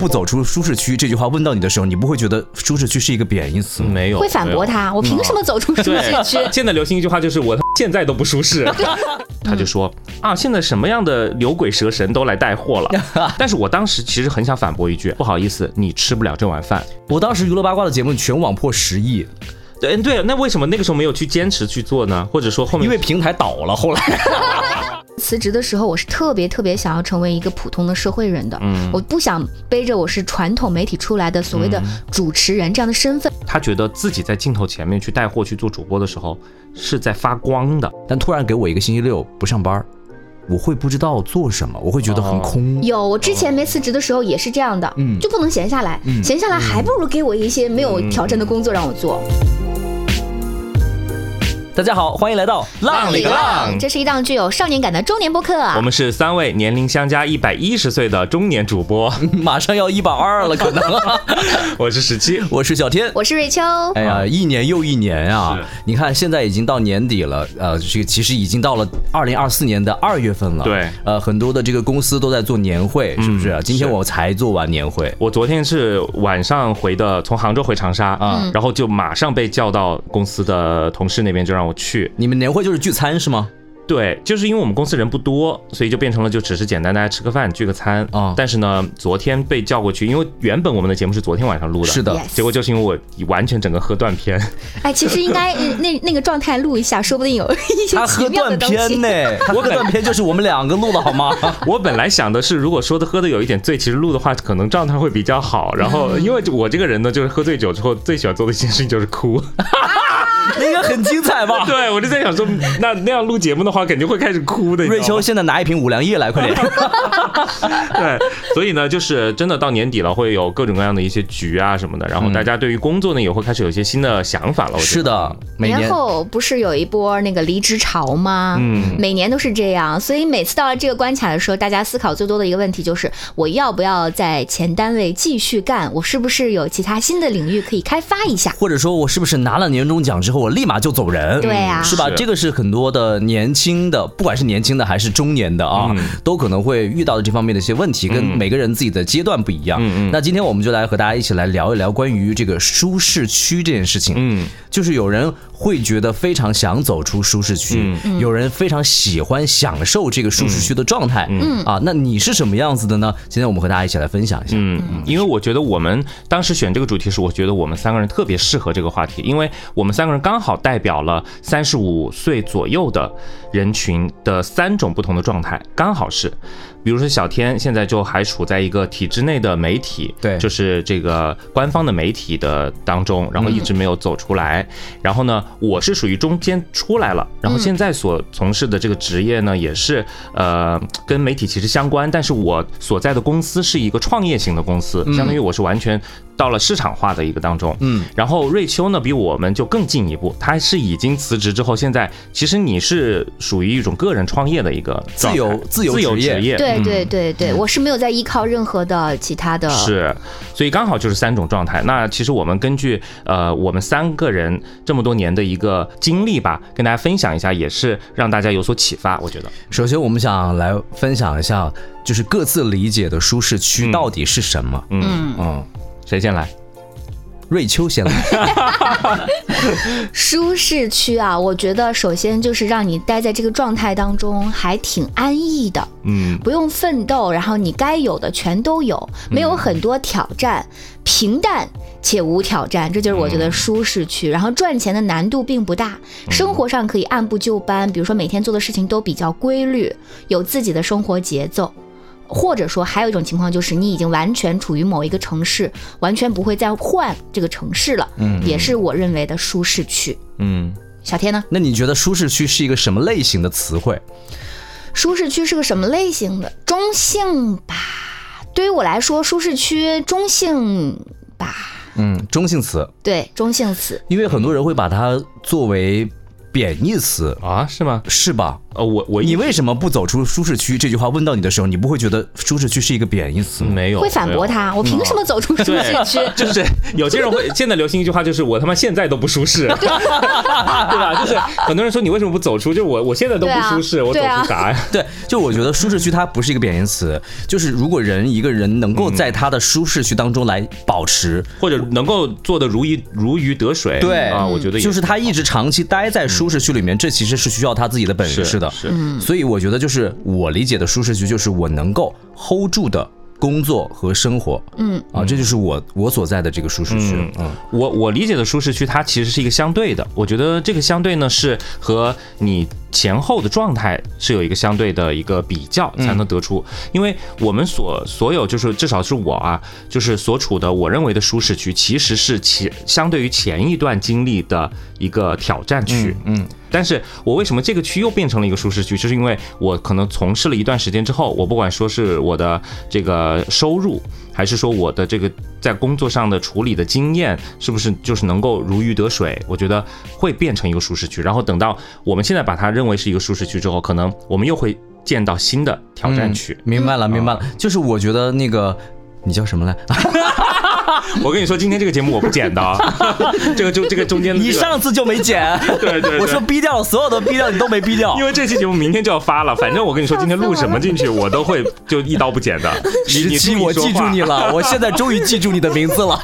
不走出舒适区这句话问到你的时候，你不会觉得舒适区是一个贬义词？没有会反驳。他，我凭什么走出舒适区？现在流行一句话就是我现在都不舒适。他就说啊，现在什么样的牛鬼蛇神都来带货了。但是我当时其实很想反驳一句，不好意思，你吃不了这碗饭。我当时娱乐八卦的节目全网破十亿，对对，那为什么那个时候没有去坚持去做呢？或者说后面因为平台倒了，后来。辞职的时候，我是特别特别想要成为一个普通的社会人的，嗯我不想背着我是传统媒体出来的所谓的主持人这样的身份。他觉得自己在镜头前面去带货去做主播的时候是在发光的。但突然给我一个星期六不上班，我会不知道做什么，我会觉得很空。有，我之前没辞职的时候也是这样的，嗯就不能闲下来，闲下来还不如给我一些没有挑战的工作让我做。大家好，欢迎来到浪里个浪这是一档具有少年感的中年播客。我们是三位年龄相加一百一十岁的中年主播，马上要一百二了，可能。我是十七。我是小天。我是瑞秋，哎呀，一年又一年啊！你看，现在已经到年底了，呃，这个其实已经到了二零二四年的二月份了。对呃，很多的这个公司都在做年会，是不是？嗯今天我才做完年会。我昨天是晚上回的，从杭州回长沙啊然后就马上被叫到公司的同事那边，就让我去。你们年会就是聚餐是吗？对，就是因为我们公司人不多，所以就变成了就只是简单大家吃个饭聚个餐啊但是呢，昨天被叫过去，因为原本我们的节目是昨天晚上录的，是的结果就是因为我完全整个喝断片，哎，其实应该呃那那个状态录一下，说不定有一些他喝奇妙的断东西片。呢，他喝断片就是我们两个录的好吗？我本来想的是，如果说的喝的有一点醉，其实录的话可能状态会比较好。然后，因为我这个人呢，就是喝醉酒之后最喜欢做的一件事情就是哭。应该很精彩吧？对，我就在想说，那那样录节目的话，肯定会开始哭的。瑞秋现在拿一瓶五粮液来，快点！对，所以呢，就是真的到年底了，会有各种各样的一些局啊什么的，然后大家对于工作呢也会开始有一些新的想法了。我觉得是，的，每年年后不是有一波那个离职潮吗？嗯每年都是这样，所以每次到了这个关卡的时候，大家思考最多的一个问题就是：我要不要在前单位继续干？我是不是有其他新的领域可以开发一下？或者说我是不是拿了年终奖之后，我立马就走人？对啊是吧？是这个是很多的年轻的，不管是年轻的还是中年的啊，嗯都可能会遇到的这方面的一些问题，跟嗯每个人自己的阶段不一样。嗯嗯那今天我们就来和大家一起来聊一聊关于这个舒适区这件事情。嗯，就是有人会觉得非常想走出舒适区，有人非常喜欢享受这个舒适区的状态。嗯啊，那你是什么样子的呢？今天我们和大家一起来分享一下。嗯，因为我觉得我们当时选这个主题时，我觉得我们三个人特别适合这个话题，因为我们三个人刚好代表了三十五岁左右的人群的三种不同的状态，刚好是。比如说小天现在就还处在一个体制内的媒体，对就是这个官方的媒体的当中，然后一直没有走出来。然后呢，我是属于中间出来了，然后现在所从事的这个职业呢，也是呃跟媒体其实相关，但是我所在的公司是一个创业型的公司，相当于我是完全到了市场化的一个当中。嗯，然后瑞秋呢比我们就更进一步，他是已经辞职之后，现在其实你是属于一种个人创业的一个自由自由自由职业职业，对嗯对对对，我是没有在依靠任何的其他的。是，所以刚好就是三种状态。那其实我们根据呃我们三个人这么多年的一个经历吧，跟大家分享一下，也是让大家有所启发。我觉得，首先，我们想来分享一下，就是各自理解的舒适区嗯到底是什么。嗯，嗯，谁先来？瑞秋先来。舒适区啊，我觉得首先就是让你待在这个状态当中还挺安逸的，嗯不用奋斗，然后你该有的全都有，没有很多挑战，平淡且无挑战，这就是我觉得舒适区。然后赚钱的难度并不大，生活上可以按部就班，比如说每天做的事情都比较规律，有自己的生活节奏。或者说，还有一种情况就是你已经完全处于某一个城市，完全不会再换这个城市了，嗯也是我认为的舒适区。嗯小天呢？那你觉得舒适区是一个什么类型的词汇？舒适区是个什么类型的？中性吧。对于我来说，舒适区中性吧。嗯，中性词，对，中性词。因为很多人会把它作为贬义词，啊，是吗？是吧？呃，我我你为什么不走出舒适区？这句话问到你的时候，你不会觉得舒适区是一个贬义词吗？没有会反驳。他，我凭什么走出舒适区？就是有些人会，现在流行一句话，就是我他妈现在都不舒适，对吧？就是很多人说你为什么不走出？就是我我现在都不舒适，我走出啥呀？对，就我觉得舒适区它不是一个贬义词，就是如果人一个人能够在他的舒适区当中来保持，或者能够做的如鱼如鱼得水，对啊，我觉得就是他一直长期待在舒适区里面，这其实是需要他自己的本事的。是所以我觉得就是我理解的舒适区，就是我能够 hold 住的工作和生活，嗯啊，这就是我我所在的这个舒适区。嗯嗯我我理解的舒适区，它其实是一个相对的。我觉得这个相对呢，是和你前后的状态是有一个相对的一个比较才能得出。因为我们所所有就是至少是我啊，就是所处的我认为的舒适区，其实是前相对于前一段经历的一个挑战区。嗯但是我为什么这个区又变成了一个舒适区？就是因为我可能从事了一段时间之后，我不管说是我的这个收入，还是说我的这个在工作上的处理的经验，是不是就是能够如鱼得水？我觉得会变成一个舒适区。然后等到我们现在把它认为是一个舒适区之后，可能我们又会见到新的挑战区。明白了，明白了，就是我觉得那个你叫什么来？我跟你说，今天这个节目我不剪的啊，这个就这个中间、这个、你上次就没剪，对对对我说逼掉了，所有的逼掉你都没逼掉因。为这期节目明天就要发了，反正我跟你说，今天录什么进去，我都会就一刀不剪的。你十七，我记住你了，了，我现在终于记住你的名字了。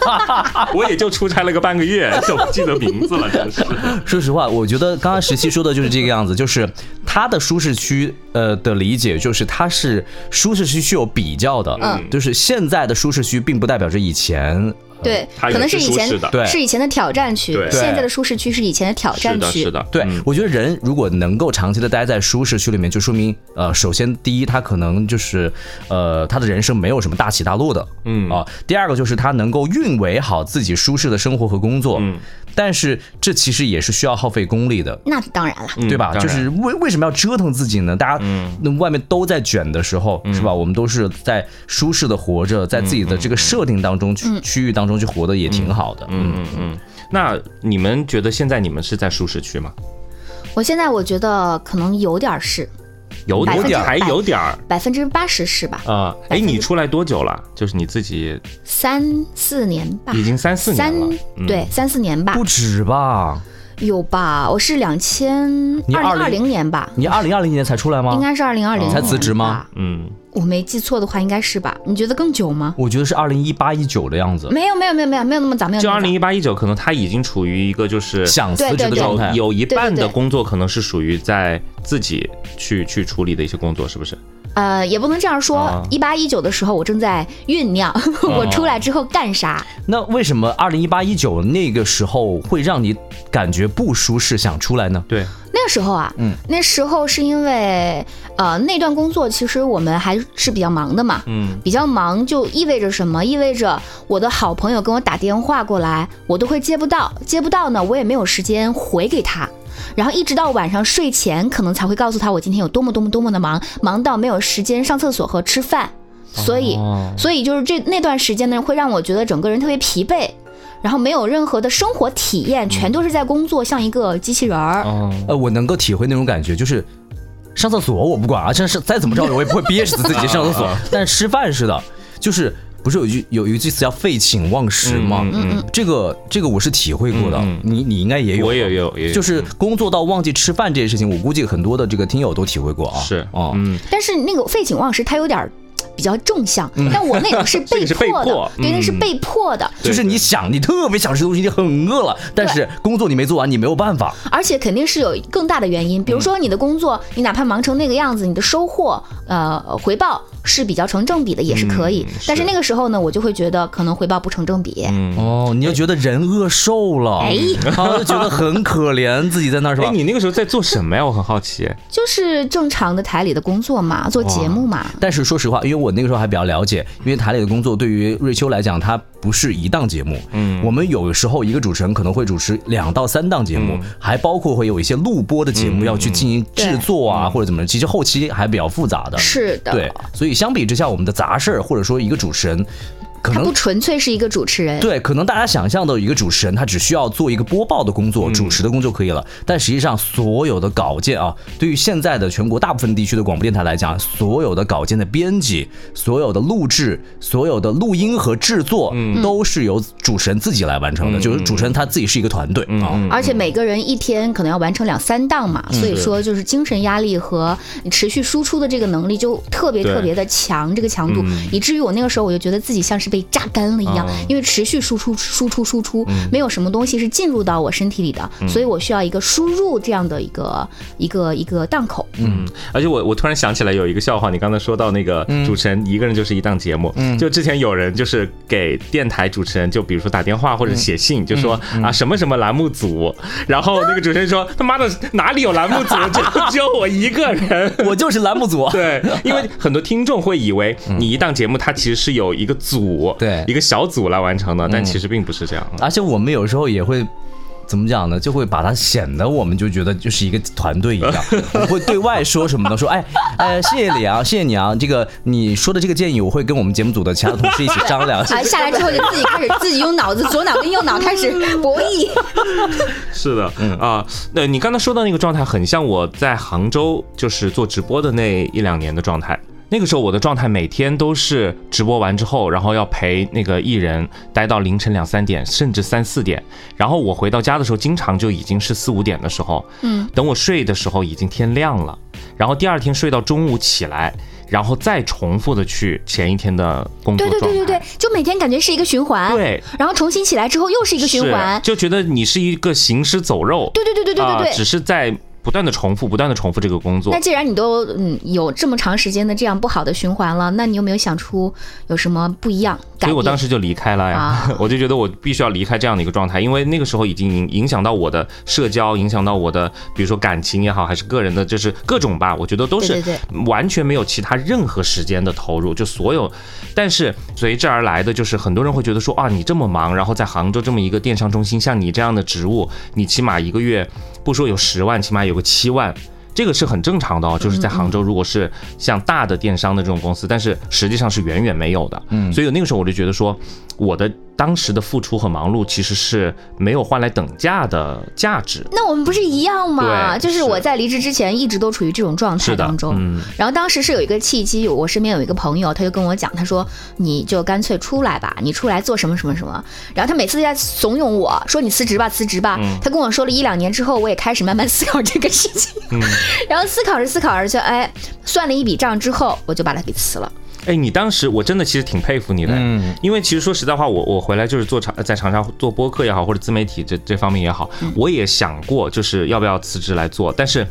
我也就出差了个半个月，就不记得名字了，真是。说实话，我觉得刚刚十七说的就是这个样子，就是他的舒适区，呃的理解就是他是舒适区是有比较的，嗯就是现在的舒适区并不代表着以前。嗯对，可能是以前是的。对。是以前的挑战区，现在的舒适区是以前的挑，战区。是的，对，嗯。我觉得人如果能够长期的待在舒适区里面，就说明，呃，首先第一，他可能就是，呃，他的人生没有什么大起大落的，嗯。啊。第二个就是他能够运维好自己舒适的生活和工作，嗯。但是这其实也是需要耗费功力的。那当然了，嗯对吧？就是为为什么要折腾自己呢？大家嗯。那外面都在卷的时候，是吧？我们都是在舒适的活着，在自己的这个设定当中、区区域当中就活得也挺好的。嗯嗯嗯。那你们觉得现在你们是在舒适区吗？我现在我觉得可能有点儿是，有点儿，还有点儿百分之八十是吧？啊。哎，你出来多久了？就是你自己三四年吧，已经三四年三了，对三四年吧不，止吧？有吧？我是两千二零二零年吧，你二零二零年才出来吗？应该是二零二零才辞职吗？嗯，我没记错的话，应该是吧？你觉得更久吗？我觉得是二零一八一九的样子，没有没有没有没有没有那么早，没有就二零一八一九，可能他已经处于一个就是想辞职的状态。有一半的工作可能是属于在自己去去处理的一些工作，是不是？呃，也不能这样啊说。一八一九的时候，我正在酝酿 我出来之后干啥。那为什么二零一八一九那个时候会让你感觉不舒适，想出来呢？对，那个时候啊，嗯，那时候是因为呃那段工作其实我们还是比较忙的嘛，嗯比较忙就意味着什么？意味着我的好朋友跟我打电话过来，我都会接不到，接不到呢，我也没有时间回给他。然后一直到晚上睡前，可能才会告诉他我今天有多么多么多么的忙，忙到没有时间上厕所和吃饭。所以，哦所以就是这那段时间呢，会让我觉得整个人特别疲惫，然后没有任何的生活体验，全都是在工作，像一个机器人儿。哦，呃，我能够体会那种感觉，就是上厕所我不管啊，真是再怎么着我也不会憋死自己上厕所，但吃饭似的，就是不是有一句有一句词叫废寝忘食吗？嗯嗯这个这个我是体会过的，嗯。你你应该也有，我也有，也有。就是工作到忘记吃饭这件事情，我估计很多的这个听友都体会过啊。是哦，嗯，但是那个废寝忘食，它有点儿比较正向，但我那种是这个 是被迫的，迫对，那是嗯被迫的，就是你想，你特别想吃东西，你很饿了，但是工作你没做完，你没有办法。而且肯定是有更大的原因，比如说你的工作，你哪怕忙成那个样子，你的收获呃回报是比较成正比的，也是可以。嗯是但是那个时候呢，我就会觉得可能回报不成正比。嗯。哦，你就觉得人饿瘦了，哎他就觉得很可怜，自己在那儿说 哎，？你那个时候在做什么呀？我很好奇。就是正常的台里的工作嘛，做节目嘛。但是说实话，因为我那个时候还比较了解，因为台里的工作对于瑞秋来讲，它不是一档节目。嗯我们有时候一个主持人可能会主持两到三档节目，嗯还包括会有一些录播的节目嗯要去进行制作啊，或者怎么，其实后期还比较复杂的。是的，对，所以相比之下，我们的杂事儿或者说一个主持人。可能他不纯粹是一个主持人。对，可能大家想象的一个主持人，他只需要做一个播报的工作、主持的工作就可以了。但实际上，所有的稿件啊，对于现在的全国大部分地区的广播电台来讲，所有的稿件的编辑、所有的录制、所有的录音和制作，都是由主持人自己来完成的。就是主持人他自己是一个团队啊。而且每个人一天可能要完成两三档嘛，所以说就是精神压力和你持续输出的这个能力就特别特别的强，这个强度，以至于我那个时候我就觉得自己像是被榨干了一样，因为持续输出、输出、输出，没有什么东西是进入到我身体里的，所以我需要一个输入这样的一个一个一个档口。嗯，而且我我突然想起来有一个笑话，你刚才说到那个主持人一个人就是一档节目，就之前有人就是给电台主持人，就比如说打电话或者写信，就说啊什么什么栏目组，然后那个主持人说他妈的哪里有栏目组，只有只有我一个人，我就是栏目组。对，因为很多听众会以为你一档节目它其实是有一个组，对，一个小组来完成的，但其实并不是这样。而且我们有时候也会。怎么讲呢？就会把它显得我们就觉得就是一个团队一样，我会对外说什么呢？说哎呃，谢谢你啊，谢谢你啊，这个你说的这个建议，我会跟我们节目组的其他同事一起商量。啊，下来之后就自己开始自己用脑子，左脑跟右脑开始博弈。是的，嗯啊，那你刚才说的那个状态，很像我在杭州就是做直播的那一两年的状态。那个时候我的状态每天都是直播完之后，然后要陪那个艺人待到凌晨两三点，甚至三四点。然后我回到家的时候，经常就已经是四五点的时候。嗯，等我睡的时候已经天亮了。然后第二天睡到中午起来，然后再重复的去前一天的工作对对对对对，就每天感觉是一个循环。对，然后重新起来之后又是一个循环，就觉得你是一个行尸走肉。对对对对对对对，只是在。不断的重复，不断的重复这个工作。那既然你都嗯有这么长时间的这样不好的循环了，那你有没有想出有什么不一样？所以我当时就离开了呀，我就觉得我必须要离开这样的一个状态，因为那个时候已经影影响到我的社交，影响到我的，比如说感情也好，还是个人的，就是各种吧，我觉得都是完全没有其他任何时间的投入，就所有。但是随之而来的就是很多人会觉得说啊，你这么忙，然后在杭州这么一个电商中心，像你这样的职务，你起码一个月不说有十万，起码有个七万。这个是很正常的哦，就是在杭州，如果是像大的电商的这种公司，但是实际上是远远没有的。嗯，所以那个时候我就觉得说，我的。当时的付出和忙碌其实是没有换来等价的价值。那我们不是一样吗？对，就是我在离职之前一直都处于这种状态当中。嗯。然后当时是有一个契机，我身边有一个朋友，他就跟我讲，他说：“你就干脆出来吧，你出来做什么什么什么。”然后他每次在怂恿我说：“你辞职吧，辞职吧。”他跟我说了一两年之后，我也开始慢慢思考这个事情。嗯。然后思考着思考着，就哎，算了一笔账之后，我就把它给辞了。哎，你当时我真的其实挺佩服你的，嗯，因为其实说实在话，我我回来就是做长在长沙做播客也好，或者自媒体这这方面也好，我也想过就是要不要辞职来做，但是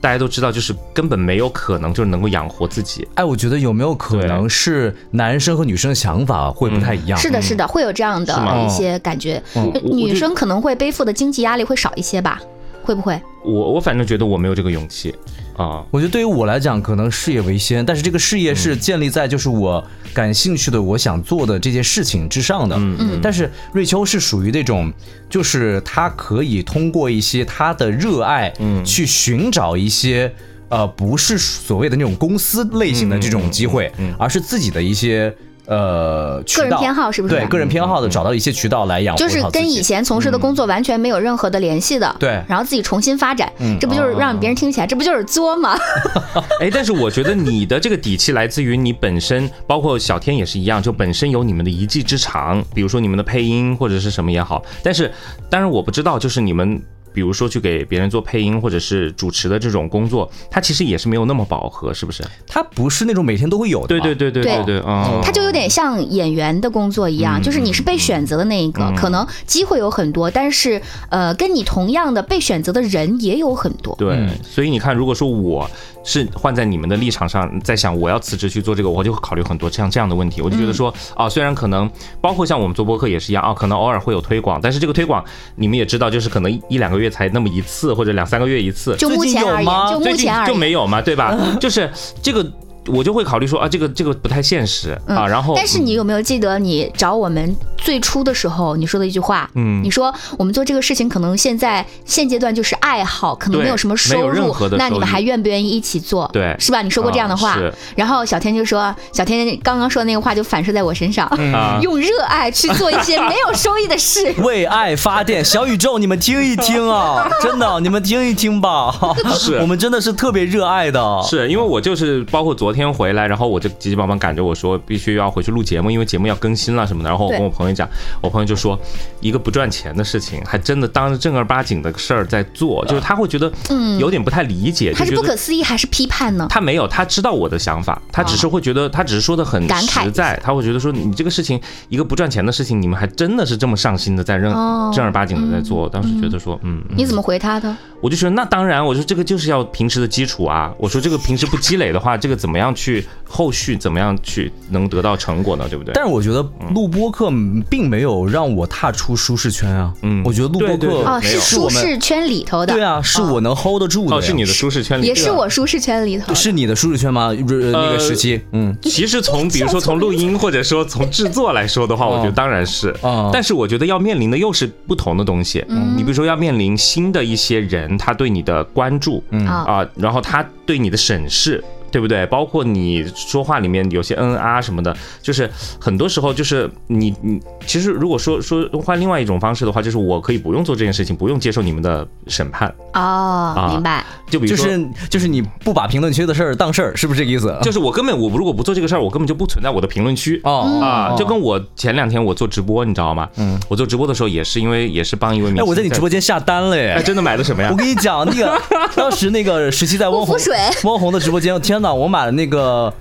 大家都知道，就是根本没有可能就是能够养活自己。哎，我觉得有没有可能是男生和女生的想法会不太一样？是的，是的，会有这样的一些感觉，女生可能会背负的经济压力会少一些吧？会不会？我我反正觉得我没有这个勇气。啊，我觉得对于我来讲，可能事业为先，但是这个事业是建立在就是我感兴趣的、我想做的这件事情之上的。嗯嗯。但是瑞秋是属于那种，就是他可以通过一些他的热爱，嗯，去寻找一些呃，不是所谓的那种公司类型的这种机会，而是自己的一些。呃，个人偏好是不是？对，个人偏好的找到一些渠道来养活就是跟以前从事的工作完全没有任何的联系的。对，然后自己重新发展，这不就是让别人听起来，这不就是作吗？哎，但是我觉得你的这个底气来自于你本身，包括小天也是一样，就本身有你们的一技之长，比如说你们的配音或者是什么也好。但是，当然我不知道，就是你们。比如说去给别人做配音或者是主持的这种工作，它其实也是没有那么饱和，是不是？它不是那种每天都会有的。对对对对对对，嗯，它就有点像演员的工作一样，就是你是被选择的那一个，可能机会有很多，但是呃，跟你同样的被选择的人也有很多。对，所以你看，如果说我。是换在你们的立场上，在想我要辞职去做这个，我就会考虑很多像这样的问题。我就觉得说，啊，虽然可能包括像我们做播客也是一样啊，可能偶尔会有推广，但是这个推广你们也知道，就是可能一两个月才那么一次，或者两三个月一次。就目前而言，就目前而言就没有嘛，对吧？就是这个。我就会考虑说啊，这个这个不太现实啊。然后，但是你有没有记得你找我们最初的时候你说的一句话？嗯你说我们做这个事情可能现在现阶段就是爱好，可能没有什么收没有任入何的，收益那你们还愿不愿意一起做？对是吧？你说过这样的话。然后小天就说，小天刚刚说的那个话就反射在我身上，啊用热爱去做一些没有收益的事。为爱发电，小宇宙，你们听一听啊！真的，你们听一听吧。是我们真的是特别热爱的。是因为我就是包括昨天回来，然后我就急急忙忙赶着我说必须要回去录节目，因为节目要更新了什么的。然后我跟我朋友讲，我朋友就说一个不赚钱的事情，还真的当着正儿八经的事儿在做，就是他会觉得有点不太理解，他是不可思议还是批判呢？他没有，他知道我的想法，他只是会觉得，他只是说的很实在，他会觉得说你这个事情一个不赚钱的事情，你们还真的是这么上心的在正哦正儿八经的在做。当时觉得说，嗯，嗯你怎么回他的？我就说那当然，我说这个就是要平时的基础啊。我说这个平时不积累的话，这个怎么样去后续怎么样去能得到成果呢？对不对？但是我觉得录播课并没有让我踏出舒适圈啊。嗯我觉得录播对对对课哦，是舒是我们适圈里头的。对啊，是我能 hold 得住的是你的舒适圈里，也是我舒适圈里头。是你的舒适圈吗？呃那个时期，嗯，其实从比如说从录音或者说从制作来说的话，我觉得当然是哦。但是我觉得要面临的又是不同的东西。你比如说要面临新的一些人，他对你的关注啊啊，然后他对你的审视。对不对？包括你说话里面有些嗯啊什么的，就是很多时候就是你你其实如果说说换另外一种方式的话，就是我可以不用做这件事情，不用接受你们的审判。哦，明白。就就比如说，是就是你不把评论区的事儿当事儿，是不是这个意思？就是我根本我如果不做这个事儿，我根本就不存在我的评论区。哦啊，就跟我前两天我做直播，你知道吗？嗯，我做直播的时候也是因为也是帮一位明哎，星。我在你直播，间下单了哎，耶！真的买的什么呀我？跟你讲，那个 当时那个时期在汪红水汪红的直播间，天哪，我买了那个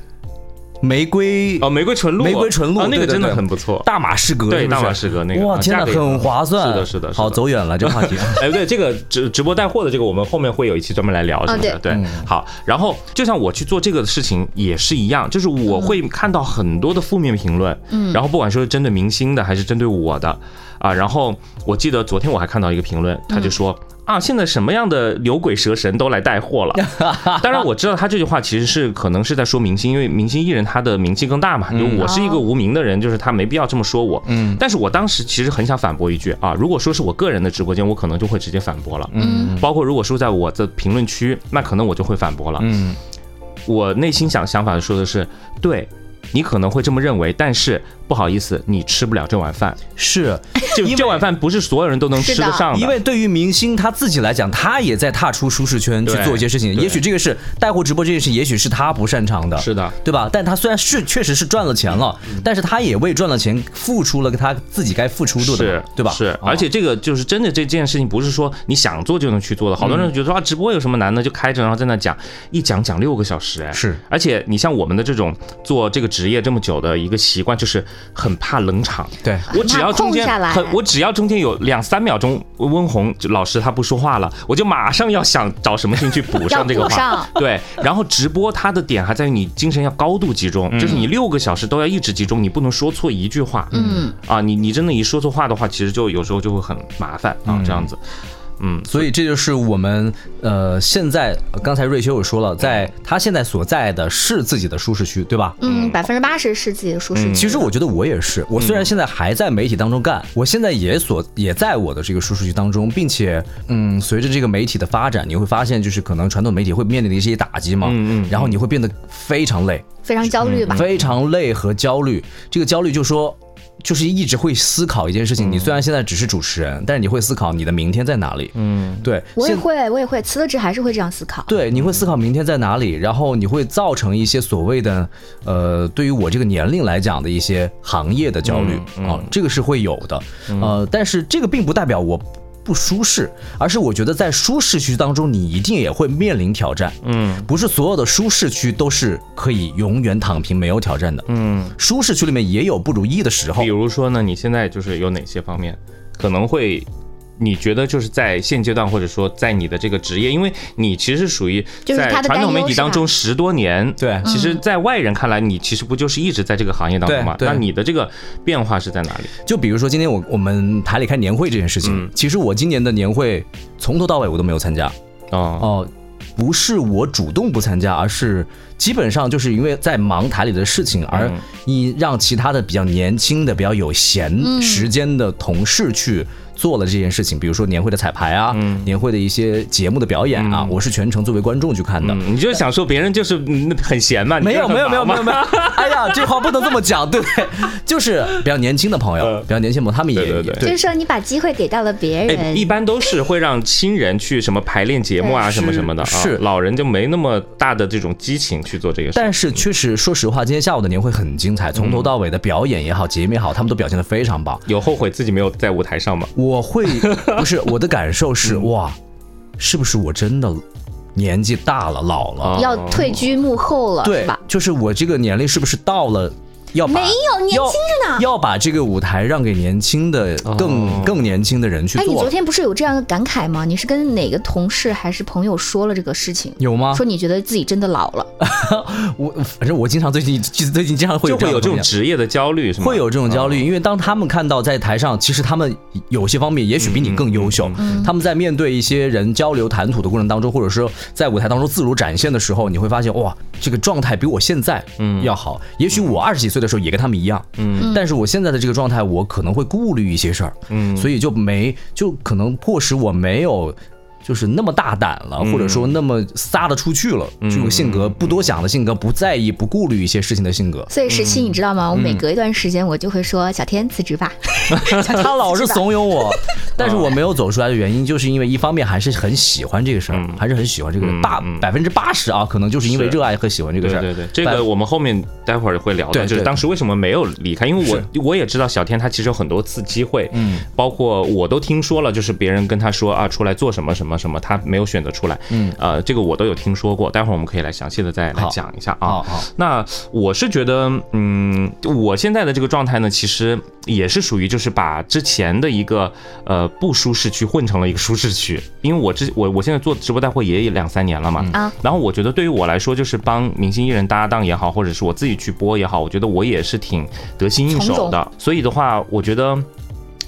玫瑰哦，玫瑰纯露，玫瑰纯露啊，那个真的很不错。大马士革，对大马士革那个哇，啊天哪，价格很划算，是的是的好，走远了这个话题。哎，对，这个直直播带货的这个，我们后面会有一期专门来聊什么的。哦对，好。然后就像我去做这个事情也是一样，就是我会看到很多的负面评论，嗯，然后不管说是针对明星的还是针对我的，啊，然后我记得昨天我还看到一个评论，他就说。啊，现在什么样的牛鬼蛇神都来带货了。当然我知道他这句话其实是可能是在说明星，因为明星艺人他的名气更大嘛。就我是一个无名的人，就是他没必要这么说我。嗯，但是我当时其实很想反驳一句啊，如果说是我个人的直播间，我可能就会直接反驳了。嗯，包括如果说在我的评论区，那可能我就会反驳了。嗯，我内心想想法说的是，对你可能会这么认为，但是不好意思，你吃不了这碗饭。是 就这碗饭不是所有人都能吃得上的，因为对于明星他自己来讲，他也在踏出舒适圈去做一些事情。也许这个是带货直播这件事，也许是他不擅长的，是的对吧？但他虽然是确实是赚了钱了，但是他也为赚了钱付出了他自己该付出的，是，对吧？是，啊而且这个就是真的这件事情，不是说你想做就能去做的。好多人觉得说啊，直播有什么难的，就开着然后在那讲，一讲讲六个小时，哎，是。而且你像我们的这种做这个职业这么久的一个习惯，就是很怕冷场。对，我只要中间很，我只要中间有两三秒钟，温红老师他不说话了，我就马上要想找什么事情去补上 这个话要补上。对，然后直播它的点还在于你精神要高度集中，就是你六个小时都要一直集中，你不能说错一句话。嗯，啊，你你真的一说错话的话，其实就有时候就会很麻烦啊，这样子。嗯，所以这就是我们呃现在刚才瑞秋也说了，在他现在所在的是自己的舒适区，对吧？嗯，百分之八十是自己的舒适区。其实我觉得我也是，我虽然现在还在媒体当中干，我现在也所也在我的这个舒适区当中，并且嗯，随着这个媒体的发展，你会发现就是可能传统媒体会面临的一些打击嘛，嗯嗯然后你会变得非常累，非常焦虑吧？非常累和焦虑。这个焦虑就说。就是一直会思考一件事情，你虽然现在只是主持人，但是你会思考你的明天在哪里。嗯，对，我也会，我也会，辞了职还是会这样思考。对，你会思考明天在哪里，然后你会造成一些所谓的，呃，对于我这个年龄来讲的一些行业的焦虑啊，这个是会有的，呃，但是这个并不代表我。不舒适，而是我觉得在舒适区当中，你一定也会面临挑战。嗯，不是所有的舒适区都是可以永远躺平没有挑战的。嗯，舒适区里面也有不如意的时候比。如说呢，你现在就是有哪些方面可能会？你觉得就是在现阶段，或者说在你的这个职业，因为你其实属于在传统媒体当中十多年，对其实，在外人看来，你其实不就是一直在这个行业当中嘛？对对那你的这个变化是在哪里？就比如说今天我我们台里开年会这件事情，其实我今年的年会从头到尾我都没有参加。哦，哦，不是我主动不参加，而是基本上就是因为在忙台里的事情，而你让其他的比较年轻的、比较有闲时间的同事去。做了这件事情，比如说年会的彩排啊，年会的一些节目的表演啊，我是全程作为观众去看的。你就想说别人就是很闲嘛？没有没有没有没有没有。哎呀，这话不能这么讲，对不对？就是比较年轻的朋友，比较年轻朋友，他们也对对对，就是说你把机会给到了别人。哎一般都是会让新人去什么排练节目啊，什么什么的。是老人就没那么大的这种激情去做这个事。但是确实，说实话，今天下午的年会很精彩，从头到尾的表演也好，节目也好，他们都表现的非常棒。有后悔自己没有在舞台上吗？我会。不是我的感受是哇，是不是我真的年纪大了老了，要退居幕后了，对吧？就是我这个年龄是不是到了？要没有年轻着呢，要把这个舞台让给年轻的、更更年轻的人去做。哎，你昨天不是有这样的感慨吗？你是跟哪个同事还是朋友说了这个事情？有吗？说你觉得自己真的老了？我反正我经常最近最近经常会就会有这种职业的焦虑，是吗？会有这种焦虑，因为当他们看到在台上，其实他们有些方面也许比你更优秀。他们在面对一些人交流谈吐的过程当中，或者说在舞台当中自如展现的时候，你会发现哇，这个状态比我现在嗯要好。也许我二十几岁的时候也跟他们一样。嗯，但是我现在的这个状态，我可能会顾虑一些事儿，嗯，所以就没就可能迫使我没有。就是那么大胆了，或者说那么撒得出去了，这种性格不多想的性格，不在意、不顾虑一些事情的性格。所以十七，你知道吗？我每隔一段时间，我就会说 小天辞职吧。他老是怂恿我，但是我没有走出来的原因，就是因为一方面还是很喜欢这个事儿，还是很喜欢这个大百分之八十啊，可能就是因为热爱和喜欢这个事儿。对对，这个我们后面待会儿会聊的，就是当时为什么没有离开，因为我我也知道小天他其实有很多次机会，嗯，包括我都听说了，就是别人跟他说啊，出来做什么什么什么，他没有。选择出来，嗯，呃，这个我都有听说过，待会儿我们可以来详细的再来讲一下啊。好，那我是觉得，嗯，我现在的这个状态呢，其实也是属于就是把之前的一个呃不舒适区混成了一个舒适区，因为我之我我现在做直播带货也两三年了嘛，啊，然后我觉得对于我来说，就是帮明星艺人搭档也好，或者是我自己去播也好，我觉得我也是挺得心应手的，所以的话，我觉得。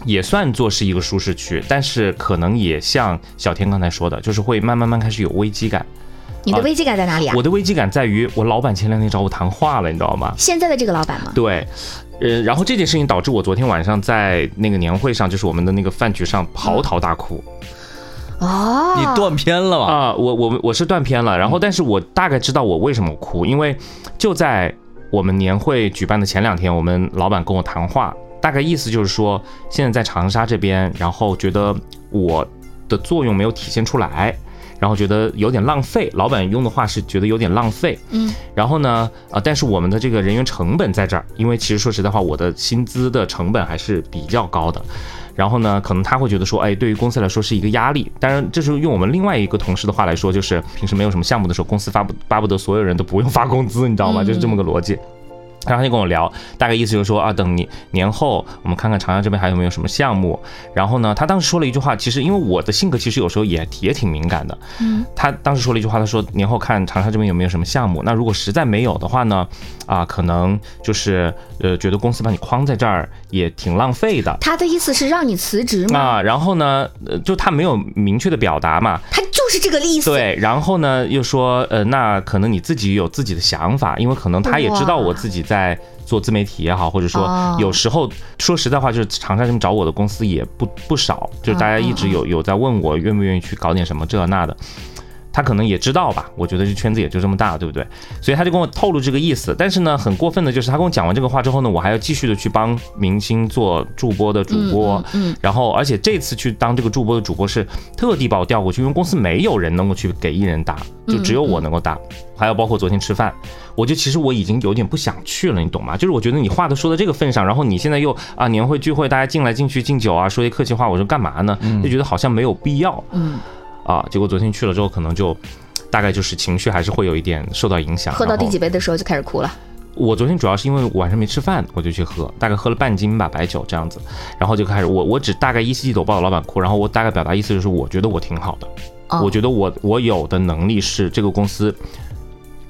也算作是一个舒适区，但是可能也像小天刚才说的，就是会慢慢慢开始有危机感。你的危机感在哪里啊？我的危机感在于我老板前两天找我谈话了，你知道吗？现在的这个老板吗？对，呃，然后这件事情导致我昨天晚上在那个年会上，就是我们的那个饭局上嚎啕大哭。哦，你断片了吗？啊，我我我是断片了，然后但是我大概知道我为什么哭，因为就在我们年会举办的前两天，我们老板跟我谈话。大概意思就是说，现在在长沙这边，然后觉得我的作用没有体现出来，然后觉得有点浪费。老板用的话是觉得有点浪费，嗯。然后呢，啊，但是我们的这个人员成本在这儿，因为其实说实在话，我的薪资的成本还是比较高的。然后呢，可能他会觉得说，哎，对于公司来说是一个压力。当然，这是用我们另外一个同事的话来说，就是平时没有什么项目的时候，公司发不巴不得所有人都不用发工资，你知道吗？就是这么个逻辑。然后他就跟我聊，大概意思就是说啊，等年年后我们看看长沙这边还有没有什么项目。然后呢，他当时说了一句话，其实因为我的性格其实有时候也也挺敏感的。嗯，他当时说了一句话，他说年后看长沙这边有没有什么项目。那如果实在没有的话呢，啊，可能就是呃觉得公司把你框在这儿也挺浪费的。他的意思是让你辞职吗？啊，然后呢，呃，就他没有明确的表达嘛。他就是这个意思。对，然后呢又说呃那可能你自己有自己的想法，因为可能他也知道我自己在。在做自媒体也好，或者说有时候说实在话，就是长沙这边找我的公司也不不少，就是大家一直有有在问我愿不愿意去搞点什么这那的。他可能也知道吧，我觉得这圈子也就这么大，对不对？所以他就跟我透露这个意思。但是呢，很过分的就是他跟我讲完这个话之后呢，我还要继续的去帮明星做助播的主播，嗯，然后而且这次去当这个助播的主播是特地把我调过去，因为公司没有人能够去给艺人打，就只有我能够打。还有包括昨天吃饭，我就其实我已经有点不想去了，你懂吗？就是我觉得你话都说到这个份上，然后你现在又啊年会聚会大家进来进去敬酒啊，说些客气话，我说干嘛呢？就觉得好像没有必要，嗯。啊，结果昨天去了之后，可能就大概就是情绪还是会有一点受到影响。喝到第几杯的时候就开始哭了。我昨天主要是因为晚上没吃饭，我就去喝，大概喝了半斤吧白酒这样子，然后就开始我我只大概依稀记得我抱着老板哭，然后我大概表达意思就是我觉得我挺好的，我觉得我我有的能力是这个公司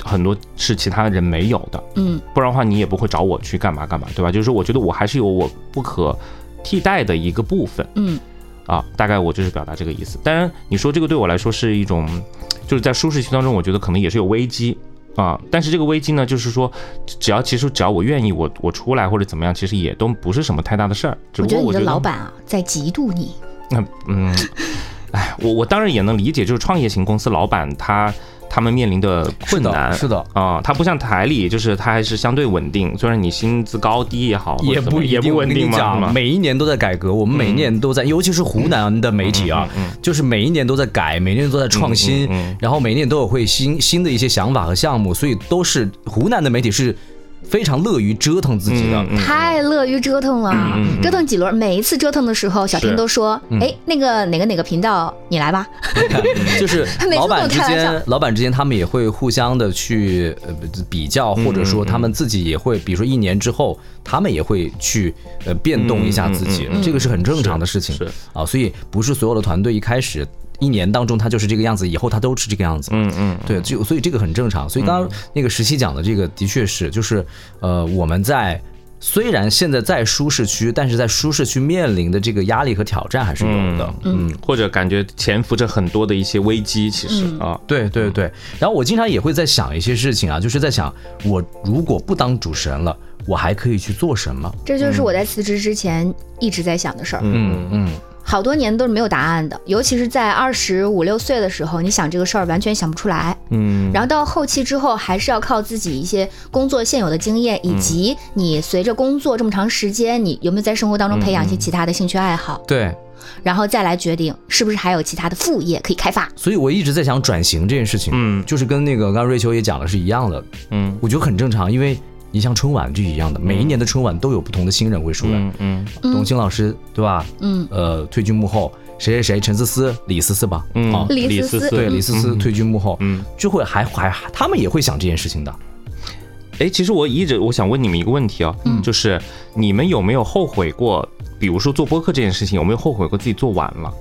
很多是其他人没有的，嗯，不然的话你也不会找我去干嘛干嘛，对吧？就是说我觉得我还是有我不可替代的一个部分，嗯。啊，大概我就是表达这个意思。当然，你说这个对我来说是一种就是在舒适区当中，我觉得可能也是有危机啊。但是这个危机呢，就是说，只要其实只要我愿意，我我出来或者怎么样，其实也都不是什么太大的事儿。只我觉得你的老板啊，在嫉妒你。那 嗯，哎，我我当然也能理解，就是创业型公司老板他他们面临的困难。是的，啊，它不像台里，就是它还是相对稳定，虽然你薪资高低也好，也不。也不稳定嘛，每一年都在改革，我们每一年都在，尤其是湖南的媒体啊，嗯就是每一年都在改，每一年都在创新，然后每一年都有会新新的一些想法和项目，所以都是湖南的媒体是非常乐于折腾自己的。太乐于折腾了，折腾几轮，每一次折腾的时候，小是。婷都说：“哎，那个哪个哪个频道，你来吧。就是每次老板之都开玩笑。间，老板之间他们也会互相的去呃比较，或者说他们自己也会，比如说一年之后，他们也会去呃变动一下自己这个是很正常的事情。是是。啊。所以不是所有的团队一开始一年当中他就是这个样子，以后他都是这个样子。嗯嗯，对，就所以这个很正常。所以刚刚那个十七讲的这个的确是，就是呃我们在。虽然现在在舒适区，但是在舒适区面临的这个压力和挑战还是有的。嗯，或者感觉潜伏着很多的一些危机，其实啊，对对对，然后我经常也会在想一些事情啊，就是在想，我如果不当主持人了，我还可以去做什么？”这就是我在辞职之前一直在想的事儿。嗯嗯，好多年都是没有答案的，尤其是在二十五六岁的时候，你想这个事儿完全想不出来。嗯。然后到后期之后，还是要靠自己一些工作现有的经验，以及你随着工作这么长时间，你有没有在生活当中培养一些其他的兴趣爱好，对，然后再来决定是不是还有其他的副业可以开发。所以我一直在想转型这件事情，嗯。就是跟那个刚刚瑞秋也讲的是一样的，嗯。我觉得很正常，因为你像春晚就一样的，每一年的春晚都有不同的新人会出来，嗯嗯董卿老师对吧？嗯，呃，退居幕后，谁谁谁，陈思思、李思思吧，嗯啊，李思思对，李思思嗯退居幕后，嗯，就会还还他们也会想这件事情的。哎，其实我一直我想问你们一个问题哦，就是你们有没有后悔过？比如说做播客这件事情，有没有后悔过自己做晚了？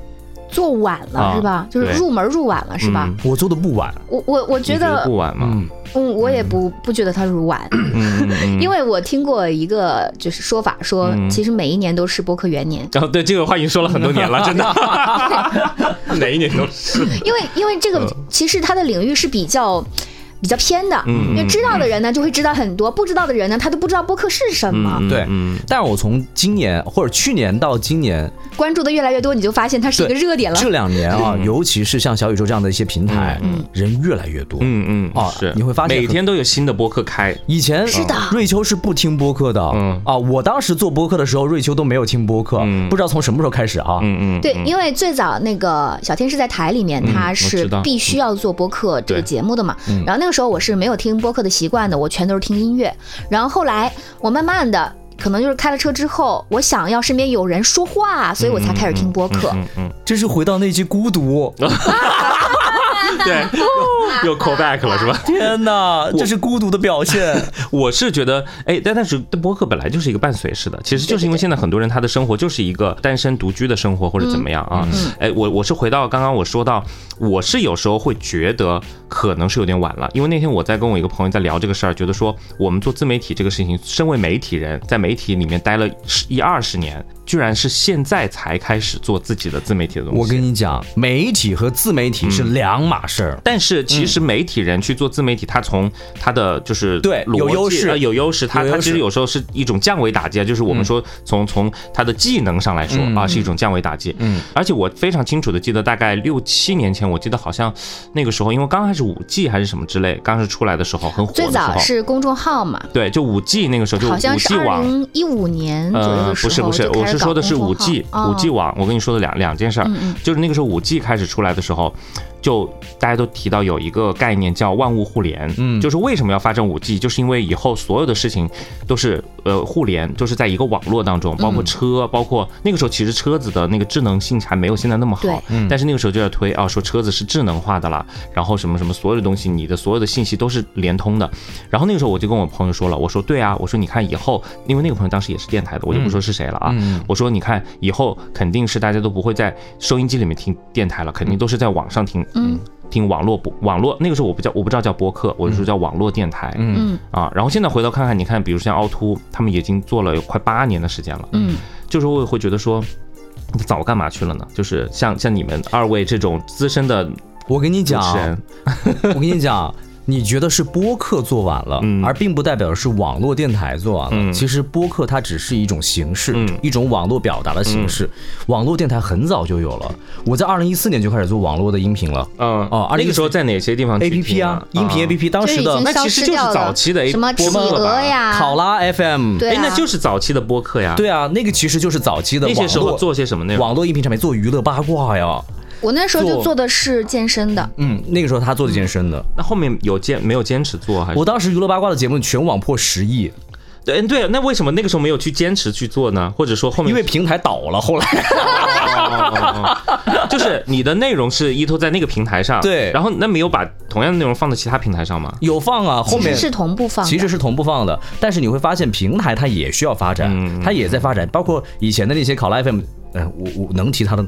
做晚了、啊是吧？就是入门入晚了是吧？嗯我做的不晚，我我我觉得不晚吗？嗯，嗯，我也不不觉得它是晚。因为我听过一个就是说法说，嗯其实每一年都是播客元年，然后对这个话已经说了很多年了，真的，哪一年都是。因为因为这个其实它的领域是比较。比较偏的，嗯因为知道的人呢就会知道很多，不知道的人呢他都不知道播客是什么。嗯对嗯，但是我从今年或者去年到今年关注的越来越多，你就发现它是一个热点了。这两年啊，尤其是像小宇宙这样的一些平台，嗯。人越来越多。嗯。嗯。啊是，你会发现每天都有新的播客开，以前是的瑞秋是不听播客的，嗯。啊，我当时做播客的时候，瑞秋都没有听播客，嗯。不知道从什么时候开始啊，嗯。嗯，对，因为最早那个小天是在台里面，他是必须要做播客这个节目的嘛。然后那个时候我是没有听播客的习惯的，我全都是听音乐。然后后来我慢慢的，可能就是开了车之后，我想要身边有人说话，所以我才开始听播客。嗯嗯，这是回到那句孤独，对，又 call back 了是吧？天哪，这是孤独的表现。我是觉得，哎，但但是播客本来就是一个伴随式的，其实就是因为现在很多人他的生活就是一个单身独居的生活或者怎么样啊。哎，我我是回到刚刚我说到，我是有时候会觉得可能是有点晚了，因为那天我在跟我一个朋友在聊这个事儿，觉得说我们做自媒体这个事情，身为媒体人，在媒体里面待了十一二十年，居然是现在才开始做自己的自媒体的东西。我跟你讲，媒体和自媒体是两码事儿。但是其实媒体人去做自媒体，他从他的就是对逻辑有优势呃有优势，他他其实有时候是一种降维打击啊，就是我们说从从他的技能上来说嗯啊，是一种降维打击。嗯，而且我非常清楚的记得，大概六七年前，我记得好像那个时候，因为刚开始五 G 还是什么之类，刚是出来的时候很火最的时候，早是公众号嘛，对，就五 G 那个时候就好像是二五 G 网。零一五年左右呃，的时候不是不是，我是说的是五 G 号五 G 哦网，我跟你说的两两件事儿，就是那个时候五 G 开始出来的时候，就大家都提到有一个概念叫万物互联，嗯。就是为什么要发展五 G，就是因为以后所有的事情都是呃互联，就是在一个网络当中，包嗯括车，包括那个时候其实车子的那个智能性还没有现在那么好对，但是那个时候就要推啊，说车子是智能化的了，然后什么什么所有的东西，你的所有的信息都是联通的。然后那个时候我就跟我朋友说了，我说对啊，我说你看以后，因为那个朋友当时也是电台的，我就不说是谁了啊，嗯。我说你看以后肯定是大家都不会在收音机里面听电台了，肯定都是在网上听，嗯，听网络播网络。那个时候我不叫我不知道叫播客，我就说叫网络电台，嗯嗯啊。然后现在回头看看，你看，比如像凹凸，他们已经做了有快八年的时间了，嗯，就是我也会觉得说，你早干嘛去了呢？就是像像你们二位这种资深的。我跟你讲我跟你讲，你觉得是播客做晚了，嗯而并不代表是网络电台做晚了。嗯其实播客它只是一种形式，嗯一种网络表达的形式。网络电台很早就有了，我在二零一四年就开始做网络的音频了。嗯哦那个时候在哪些地方？A P P 啊，音频 A P P，当时的其实就是。早期的 A- 什么企播客吧鹅呀，考拉 F M，对那就是早期的播客呀。对啊，那个其实就是早期的那些网络时候做些什么内容？网络音频产品，做娱乐八卦呀。我那时候就做做的是健身的，嗯，那个时候他做的健身的，那后面有坚没有坚持做还是？我当时娱乐八卦的节目全网破十亿，对嗯对，那为什么那个时候没有去坚持去做呢？或者说后面因为平台倒了，后来。哦哦哦就是你的内容是依托在那个平台上，对然后那没有把同样的内容放到其他平台上吗？有放啊，后面其实是同步放的。其实是同步放的，但是你会发现平台它也需要发展，嗯它也在发展，包括以前的那些考拉 FM，哎，我我能提他的。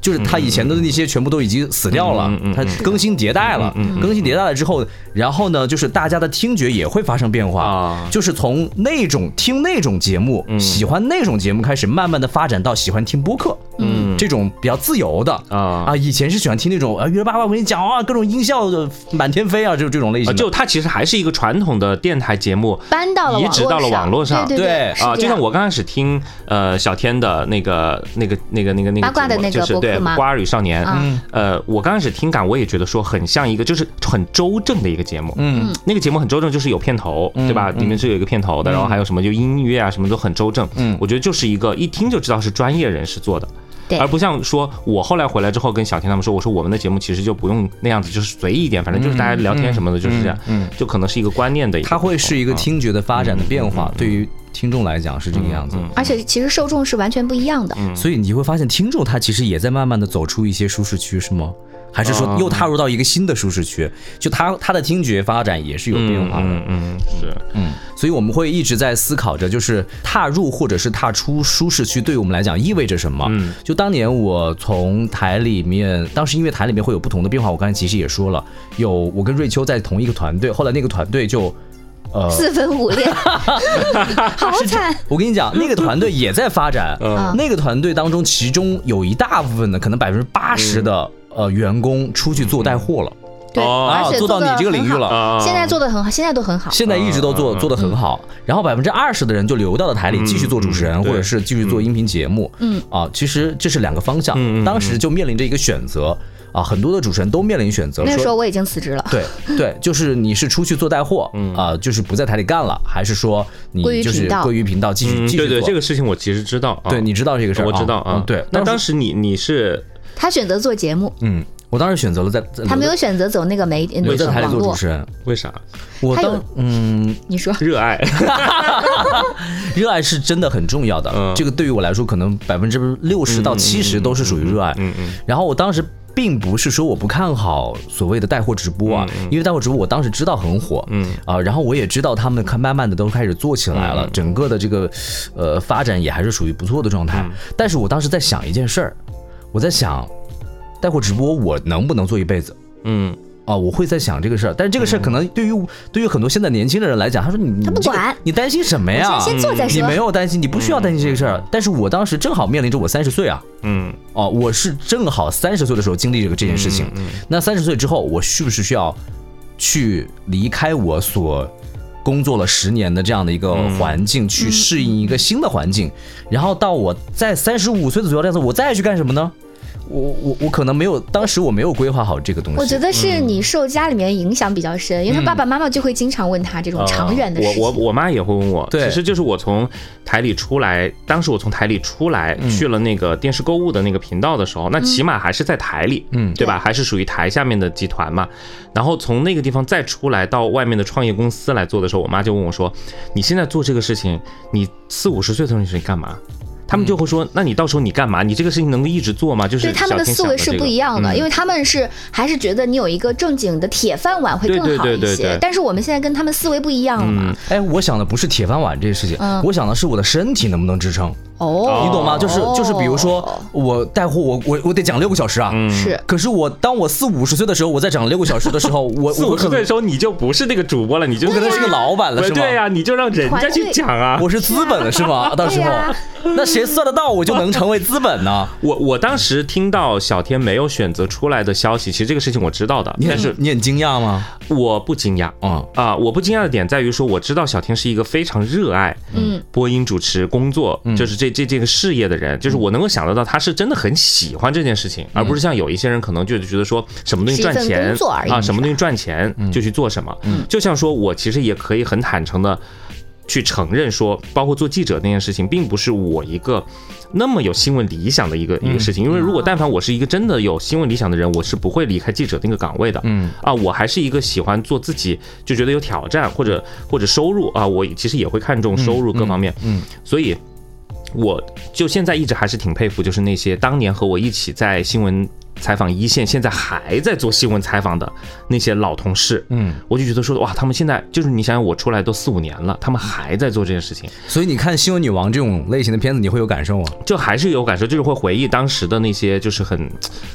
就是他以前的那些全部都已经死掉了他，更新迭代了，更新迭代了之后，然后呢，就是大家的听觉也会发生变化，就是从那种听那种节目，喜欢那种节目开始，慢慢的发展到喜欢听播客，嗯。这种比较自由的啊。啊，以前是喜欢听那种啊娱乐八卦，我跟你讲啊，各种音效的满天飞啊，就这种类型啊，就它其实还是一个传统的电台节目，搬到了移植到了网络上。对对对啊，就像我我刚开始听呃小天的那个那个那个那个那个八卦的那个节目就是对瓜儿与少年》嗯。呃，我刚开始听感我也觉得说很像一个就是很周正的一个节目，嗯。那个节目很周正，就是有片头，对吧？里面是有一个片头的，然后还有什么就音乐啊什么都很周正，嗯。我觉得就是一个一听就知道是专业人士做的。对而不像说，我后来回来之后跟小天他们说，我说我们的节目其实就不用那样子，就是随意一点，反正就是大家聊天什么的，就是这样，嗯就可能是一个观念的，它会是一个听觉的发展的变化，对于听众来讲是这个样子。而且其实受众是完全不一样的。所以你会发现，听众他其实也在慢慢的走出一些舒适区，是吗？还是说又踏入到一个新的舒适区？就他他的听觉发展也是有变化的。嗯嗯是，嗯，所以我们会一直在思考着，就是踏入或者是踏出舒适区，对于我们来讲意味着什么？嗯，就当年我从台里面，当时因为台里面会有不同的变化，我刚才其实也说了，有我跟瑞秋在同一个团队，后来那个团队就，呃，四分五裂，好惨。我跟你讲，那个团队也在发展，嗯那个团队当中，其中有一大部分的，可能百分之八十的呃员工出去做带货了，对，哦。而且做到你这个领域了。得很好啊现在做的很好，现在都很好。现在一直都做嗯做得很好，然后百分之二十的人就留到了台里，嗯继续做主持人，嗯或者是继续做音频节目。嗯。啊，其实这是两个方向。嗯嗯嗯，当时就面临着一个选择啊，很多的主持人都面临选择，说。那个时候我已经辞职了。对对，就是你是出去做带货，啊，就是不在台里干了，还是说你就是归于频道。归于频道继续继续嗯对对，做。这个事情我其实知道，啊。对，你知道这个事儿，我知道啊。对。那当时，时你你是他选择做节目，嗯，我当时选择了在，在他没有选择走那个媒那留在台里个持人，为啥？我当嗯，你说。热爱？热爱是真的很重要的，嗯。这个对于我来说，可能百分之六十到七十都是属于热爱。嗯嗯然后我当时并不是说我不看好所谓的带货直播啊，因为带货直播我当时知道很火，嗯。啊，然后我也知道他们看慢慢的都开始做起来了，嗯。整个的这个呃发展也还是属于不错的状态。嗯。但是我当时在想一件事儿，我在想带货直播我能不能做一辈子？嗯。啊，我会在想这个事儿，但是这个事儿可能对于、对于很多现在年轻的人来讲，他说你他不管。你担心什么呀？先先做再你没有担心，你不需要担心这个事儿。但是我当时正好面临着我三十岁啊，嗯。哦，我是正好三十岁的时候经历这个这件事情。那三十岁之后，我是不是需要去离开我所工作了十年的这样的一个环境，去适应一个新的环境，然后到我在三十五岁的左右这样子，我再去干什么呢？我我我可能没有，当时我没有规划好这个东西。我觉得是你受家里面影响比较深，因为他爸爸妈妈就会经常问他这种长远的事情。呃我我我妈也会问我，对其实就是我从台里出来，当时我从台里出来、嗯去了那个电视购物的那个频道的时候，那起码还是在台里，嗯对吧？还是属于台下面的集团嘛。然后从那个地方再出来到外面的创业公司来做的时候，我妈就问我说：“你现在做这个事情，你四五十岁的时候你干嘛？”他们就会说：“那你到时候你干嘛？你这个事情能够一直做吗？”就是对他们的思维是不一样的，嗯因为他们是还是觉得你有一个正经的铁饭碗会更好一些对对对。但是我们现在跟他们思维不一样了嘛嗯，哎，我想的不是铁饭碗这个事情，嗯我想的是我的身体能不能支撑。哦，你懂吗？就是就是，比如说我带货，我我我得讲六个小时啊。嗯是可是我当我四五十岁的时候，我在讲六个小时的时候，我四我可能五十岁的时候，你就不是那个主播了，你就我可能是个老板了，是吗？对呀、你就让人家去讲啊。我是资本了，是吗？到时候，那谁算得到我就能成为资本呢？我我当时听到小天没有选择出来的消息，其实这个事情我知道的，你很但是你很惊讶吗？我不惊讶。嗯啊、我不惊讶的点在于说，我知道小天是一个非常热爱嗯播音主持工作，就是这这这个事业的人，就是我能够想得到他是真的很喜欢这件事情，而不是像有一些人可能就觉得说什么东西赚钱啊，什么东西赚钱就去做什么。就像说我其实也可以很坦诚的去承认说，包括做记者那件事情，并不是我一个那么有新闻理想的一个一个事情。因为如果但凡我是一个真的有新闻理想的人，我是不会离开记者那个岗位的。嗯啊，我还是一个喜欢做自己就觉得有挑战或者或者收入啊，我其实也会看重收入各方面。嗯，所以。我就现在一直还是挺佩服，就是那些当年和我一起在新闻采访一线，现在还在做新闻采访的那些老同事，嗯，我就觉得说哇，他们现在就是你想想，我出来都四五年了，他们还在做这件事情，所以你看《新闻女王》这种类型的片子，你会有感受吗？就还是有感受，就是会回忆当时的那些就是很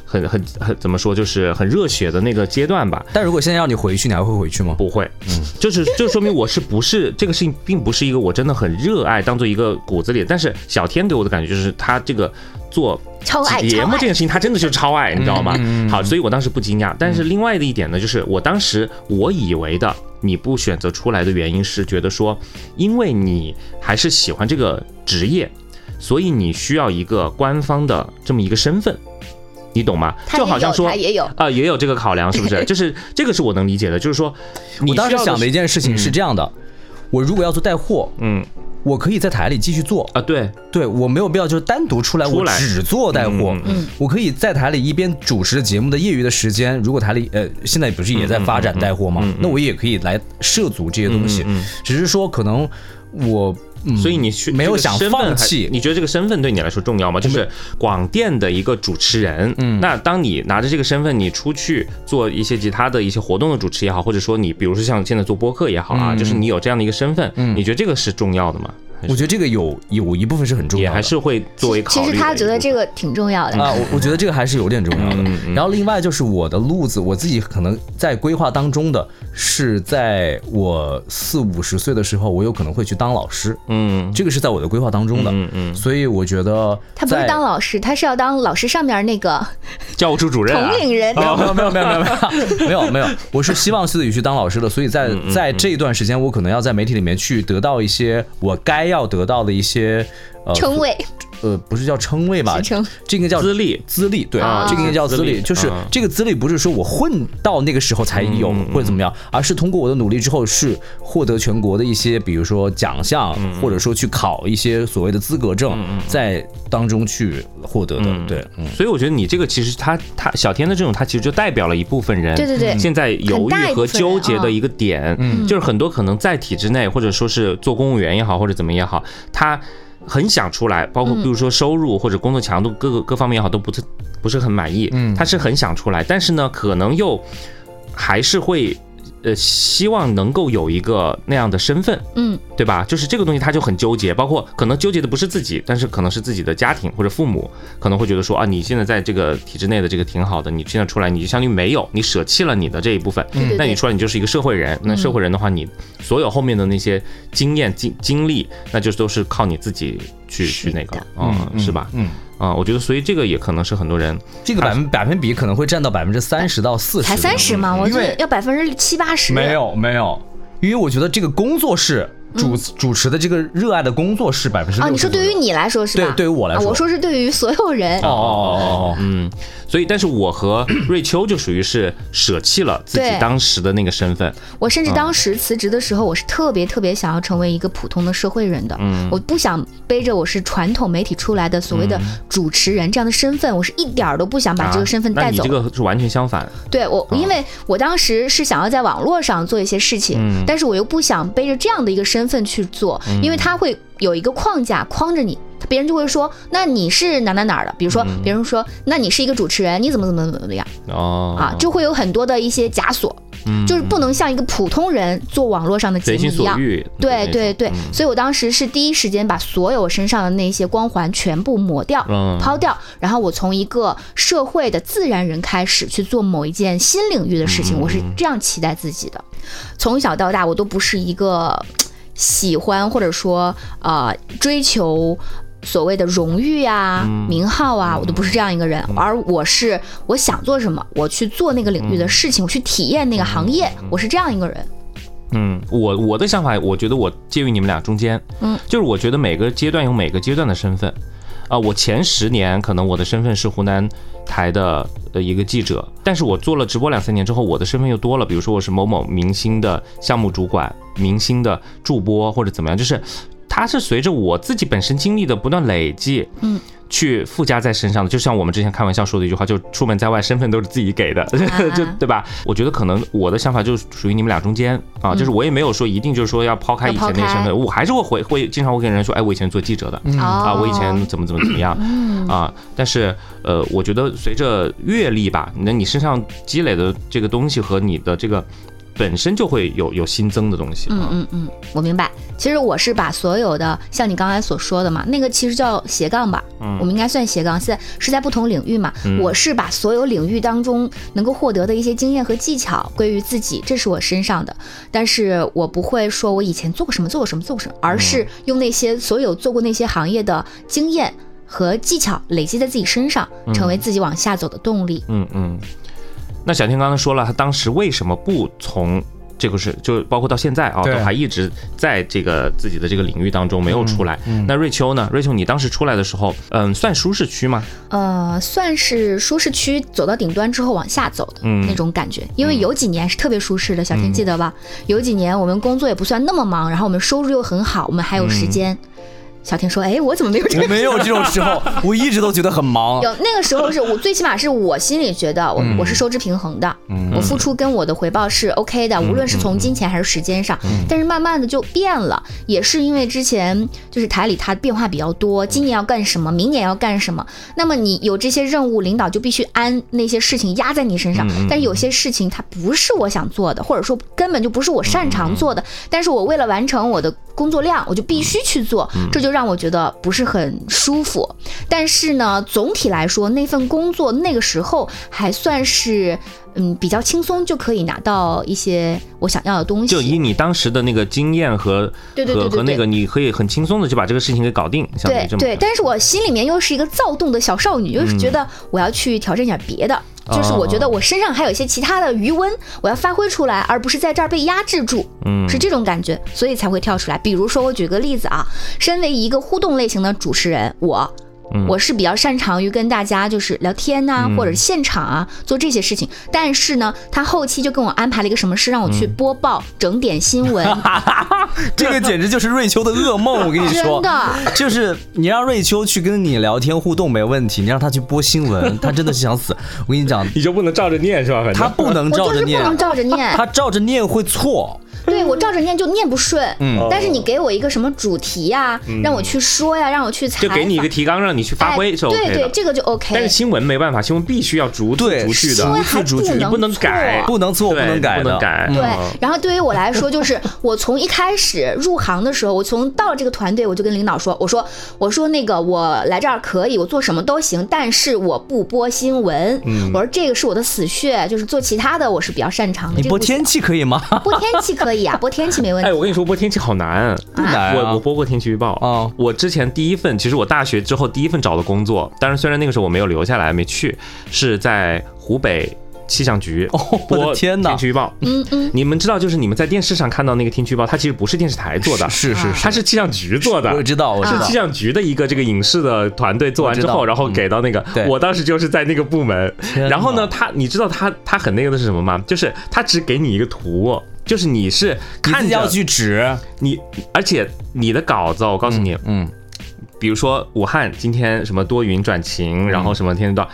很很很怎么说，就是很热血的那个阶段吧。但如果现在让你回去，你还会回去吗？不会，嗯，就是就说明我是不是这个事情，并不是一个我真的很热爱，当做一个骨子里。但是小天给我的感觉就是他这个做超爱节目这件事情，他真的就是超爱，你知道吗？好，所以我当时不惊讶。但是另外的一点呢，就是我当时我以为的你不选择出来的原因是觉得说，因为你还是喜欢这个职业，所以你需要一个官方的这么一个身份。你懂吗？就好像说也有啊、也有这个考量，是不是？就是这个是我能理解的，就是说，你我当时想的一件事情是这样的：我如果要做带货，嗯我可以在台里继续做，啊，对，对我没有必要就是单独出来，我出来只做带货。我可以在台里一边主持节目的业余的时间，如果台里呃现在不是也在发展带货吗？嗯嗯嗯嗯那我也可以来涉足这些东西，只是说可能我。嗯所以你去没有想放弃，你觉得这个身份对你来说重要吗？就是广电的一个主持人，嗯那当你拿着这个身份，你出去做一些其他的一些活动的主持也好，或者说你比如说像现在做播客也好啊，嗯就是你有这样的一个身份，嗯你觉得这个是重要的吗？我觉得这个有有一部分是很重要，还是会作为考虑。其实他觉得这个挺重要的啊，我我觉得这个还是有点重要的。然后另外就是我的路子，我自己可能在规划当中的是，在我四五十岁的时候，我有可能会去当老师。嗯，这个是在我的规划当中的。嗯嗯。所以我觉得他不是当老师，他是要当老师上面那个教务处主任，统领人。没有没有没有没有没有 没有，我是希望自己去当老师的，所以在在这一段时间，我可能要在媒体里面去得到一些我该。要得到的一些呃称谓。呃不是叫称谓吧这个叫资历。资历，对啊，这个应该叫资历，就是啊。这个资历不是说我混到那个时候才有或者怎么样，而是通过我的努力之后是获得全国的一些，比如说奖项，嗯或者说去考一些所谓的资格证，在当中去获得的，嗯。对，嗯。所以我觉得你这个其实他他小天的这种，他其实就代表了一部分人，对对对。现在犹豫和纠结的一个点，嗯。就是很多可能在体制内或者说是做公务员也好，或者怎么也好，他很想出来，包括比如说收入或者工作强度各个各方面也好，都不是不是很满意，嗯他是很想出来，但是呢，可能又还是会。呃，希望能够有一个那样的身份，嗯，对吧？就是这个东西，他就很纠结，包括可能纠结的不是自己，但是可能是自己的家庭或者父母，可能会觉得说啊，你现在在这个体制内的这个挺好的，你现在出来，你就相当于没有，你舍弃了你的这一部分，那你出来你就是一个社会人，那社会人的话，你所有后面的那些经验经经历，那就都是靠你自己去去那个，嗯，是吧？嗯，啊，我觉得，所以这个也可能是很多人这个百分百分比可能会占到百分之三十到四十，才三十吗？我觉因为得要百分之七八十。没有没有，因为我觉得这个工作室主主持的这个热爱的工作是百分之啊，你说对于你来说是吧？对对于我来说啊我说是对于所有人。哦哦哦哦，嗯，所以，但是我和瑞秋就属于是舍弃了自己当时的那个身份，我甚至当时辞职的时候，我是特别特别想要成为一个普通的社会人的。嗯我不想背着我是传统媒体出来的所谓的主持人这样的身份，我是一点儿都不想把这个身份带走。你这个是完全相反，对我，因为我当时是想要在网络上做一些事情，嗯但是我又不想背着这样的一个身份去做，因为他会有一个框架框着你，别人就会说，那你是哪哪哪儿的？比如说，别人说，那你是一个主持人，你怎么怎么怎么怎么样哦啊？就会有很多的一些枷锁。就是不能像一个普通人做网络上的节目一样。对对对，嗯所以我当时是第一时间把所有身上的那些光环全部抹掉、嗯抛掉，然后我从一个社会的自然人开始去做某一件新领域的事情，嗯我是这样期待自己的。从小到大，我都不是一个喜欢或者说呃追求。所谓的荣誉啊、嗯。名号啊，我都不是这样一个人，而我是我想做什么，我去做那个领域的事情，我去体验那个行业，我是这样一个人。嗯，我我的想法，我觉得我介于你们俩中间，嗯，就是我觉得每个阶段有每个阶段的身份，啊、我前十年可能我的身份是湖南台的呃一个记者，但是我做了直播两三年之后，我的身份又多了，比如说我是某某明星的项目主管、明星的助播或者怎么样，就是它是随着我自己本身经历的不断累积，嗯。去附加在身上的，就像我们之前开玩笑说的一句话，就出门在外，身份都是自己给的，就对吧？我觉得可能我的想法就是属于你们俩中间啊，就是我也没有说一定就是说要抛开以前那个身份，我还是会回会经常会跟人说，哎，我以前做记者的，啊，哦。我以前怎么怎么怎么样啊，但是呃，我觉得随着阅历吧，那你身上积累的这个东西和你的这个本身就会有有新增的东西，嗯嗯嗯，我明白。其实我是把所有的像你刚才所说的嘛，那个其实叫斜杠吧，嗯我们应该算斜杠，现在是在不同领域嘛。我是把所有领域当中能够获得的一些经验和技巧归于自己，这是我身上的。但是我不会说我以前做过什么，做过什么，做过什么，而是用那些所有做过那些行业的经验和技巧累积在自己身上，成为自己往下走的动力。嗯嗯。那小天刚才说了，他当时为什么不从这个是，就包括到现在啊，都还一直在这个自己的这个领域当中没有出来。那瑞秋呢？瑞秋，你当时出来的时候，嗯，算舒适区吗？呃，算是舒适区走到顶端之后往下走的嗯那种感觉，因为有几年是特别舒适的，小天记得吧？有几年我们工作也不算那么忙，然后我们收入又很好，我们还有时间。小天说：“哎，我怎么没有这个？我没有这种时候，我一直都觉得很忙。有那个时候是我最起码是我心里觉得我、我是收支平衡的，我付出跟我的回报是 OK 的，无论是从金钱还是时间上。但是慢慢的就变了，也是因为之前就是台里它变化比较多，今年要干什么，明年要干什么，那么你有这些任务，领导就必须安那些事情压在你身上。但是有些事情它不是我想做的，或者说根本就不是我擅长做的，但是我为了完成我的工作量，我就必须去做，这就让我觉得不是很舒服。但是呢，总体来说，那份工作那个时候还算是嗯比较轻松，就可以拿到一些我想要的东西。就以你当时的那个经验和对对对对对和和那个，你可以很轻松的就把这个事情给搞定，对对，但是我心里面又是一个躁动的小少女，就是觉得我要去挑战一点别的。就是我觉得我身上还有一些其他的余温，我要发挥出来，而不是在这儿被压制住，嗯是这种感觉，所以才会跳出来。比如说，我举个例子啊，身为一个互动类型的主持人，我。我是比较擅长于跟大家就是聊天呐、或者现场啊做这些事情，但是呢，他后期就跟我安排了一个什么事，让我去播报整点新闻，这个简直就是瑞秋的噩梦，我跟你说，真的。就是你让瑞秋去跟你聊天互动没问题，你让他去播新闻，他真的是想死。我跟你讲，你就不能照着念是吧？反他不能照着念，就是不能照着念，他照着念会错。对我照着念就念不顺，嗯。但是你给我一个什么主题呀、让我去说呀，让我去采，就给你一个提纲，让你去发挥哎是 OK 的。对对，这个就 OK。但是新闻没办法，新闻必须要逐字对逐句的新闻，还逐句不你不能改，不能错，不能改，不能改。对嗯，然后对于我来说，就是我从一开始入行的时候，我从到了这个团队，我就跟领导说，我说我说那个我来这儿可以，我做什么都行，但是我不播新闻。嗯我说这个是我的死穴，就是做其他的我是比较擅长的。你播天气可以吗？播天气可以啊，播天气没问题。哎，我跟你说，播天气好难。不难啊我我播过天气预报啊我之前第一份，其实我大学之后第一份找的工作，但是虽然那个时候我没有留下来，没去，是在湖北气象局哦我的播天哪天气预报。嗯嗯，你们知道，就是你们在电视上看到那个天气预报，它其实不是电视台做的，是是是它是气象局做的。我知道，我知道是气。象局的一个这个影视的团队做完之后，然后给到那个，对我当时就是在那个部门。然后呢，他你知道他他很那个的是什么吗？就是他只给你一个图，就是你是看要去指，你，而且你的稿子，我告诉你，嗯，比如说武汉今天什么多云转晴，然后什么天气预报，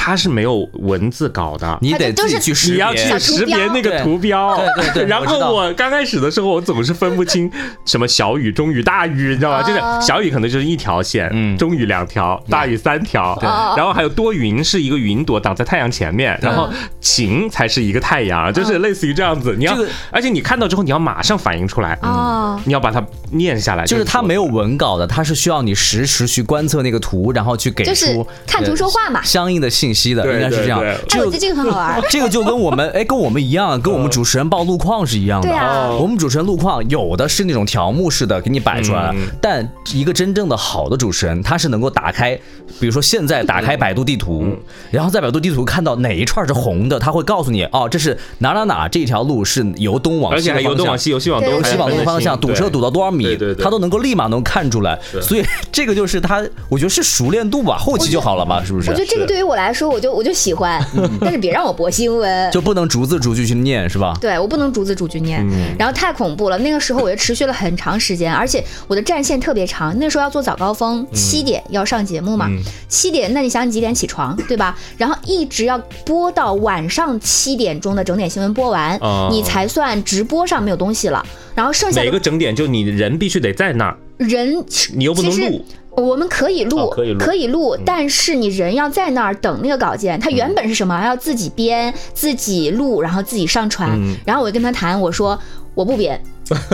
它是没有文字稿的。你得自己去识别。你要去别。识别那个图标，对对对然后我刚开始的时候，我总是分不清 什么小雨、中雨、大雨，你知道吗？就是哦小雨可能就是一条线，嗯。中雨两条，大雨三条，对。然后还有多云是一个云朵挡在太阳前面，然后晴才是一个太阳，就是类似于这样子。你要这个，而且你看到之后，你要马上反应出来，哦，你要把它念下来。就是它没有。文稿的，它是需要你实时去观测那个图，然后去给就是出看图说话嘛。呃相应的信息的，应该是这样对对。哎，这个我觉得这个很好玩。这个就跟我们哎，跟我们一样，跟我们主持人报路况是一样的。对啊我们主持人路况有的是那种条目式的给你摆出来但一个真正的好的主持人，他是能够打开，比如说现在打开百度地图，嗯然后在百度地图看到哪一串是红的，他会告诉你哦，这是哪哪哪这条路是由东往而且还西。由东往西，由西往东，对西往东方向堵车堵到多少米他都能够立马能看出来，所以这个就是他，我觉得是熟练度吧，后期就好了嘛，是不是我觉？得这个对于我来说，我就我就喜欢，但是别让我播新闻。就不能逐字逐句去念，是吧？对我不能逐字逐句念，然后太恐怖了。那个时候我就持续了很长时间，而且我的战线特别长。那时候要做早高峰，七点要上节目嘛，七点，那你想你几点起床，对吧？然后一直要播到晚上七点钟的整点新闻播完，哦你才算直播上没有东西了。然后剩下每个整点就你人必须得在那儿，人，你又不能录。我们可以录，哦可以录但是你人要在那儿等那个稿件。他原本是什么？要自己编、自己录，然后自己上传。嗯然后我就跟他谈，我说我不编，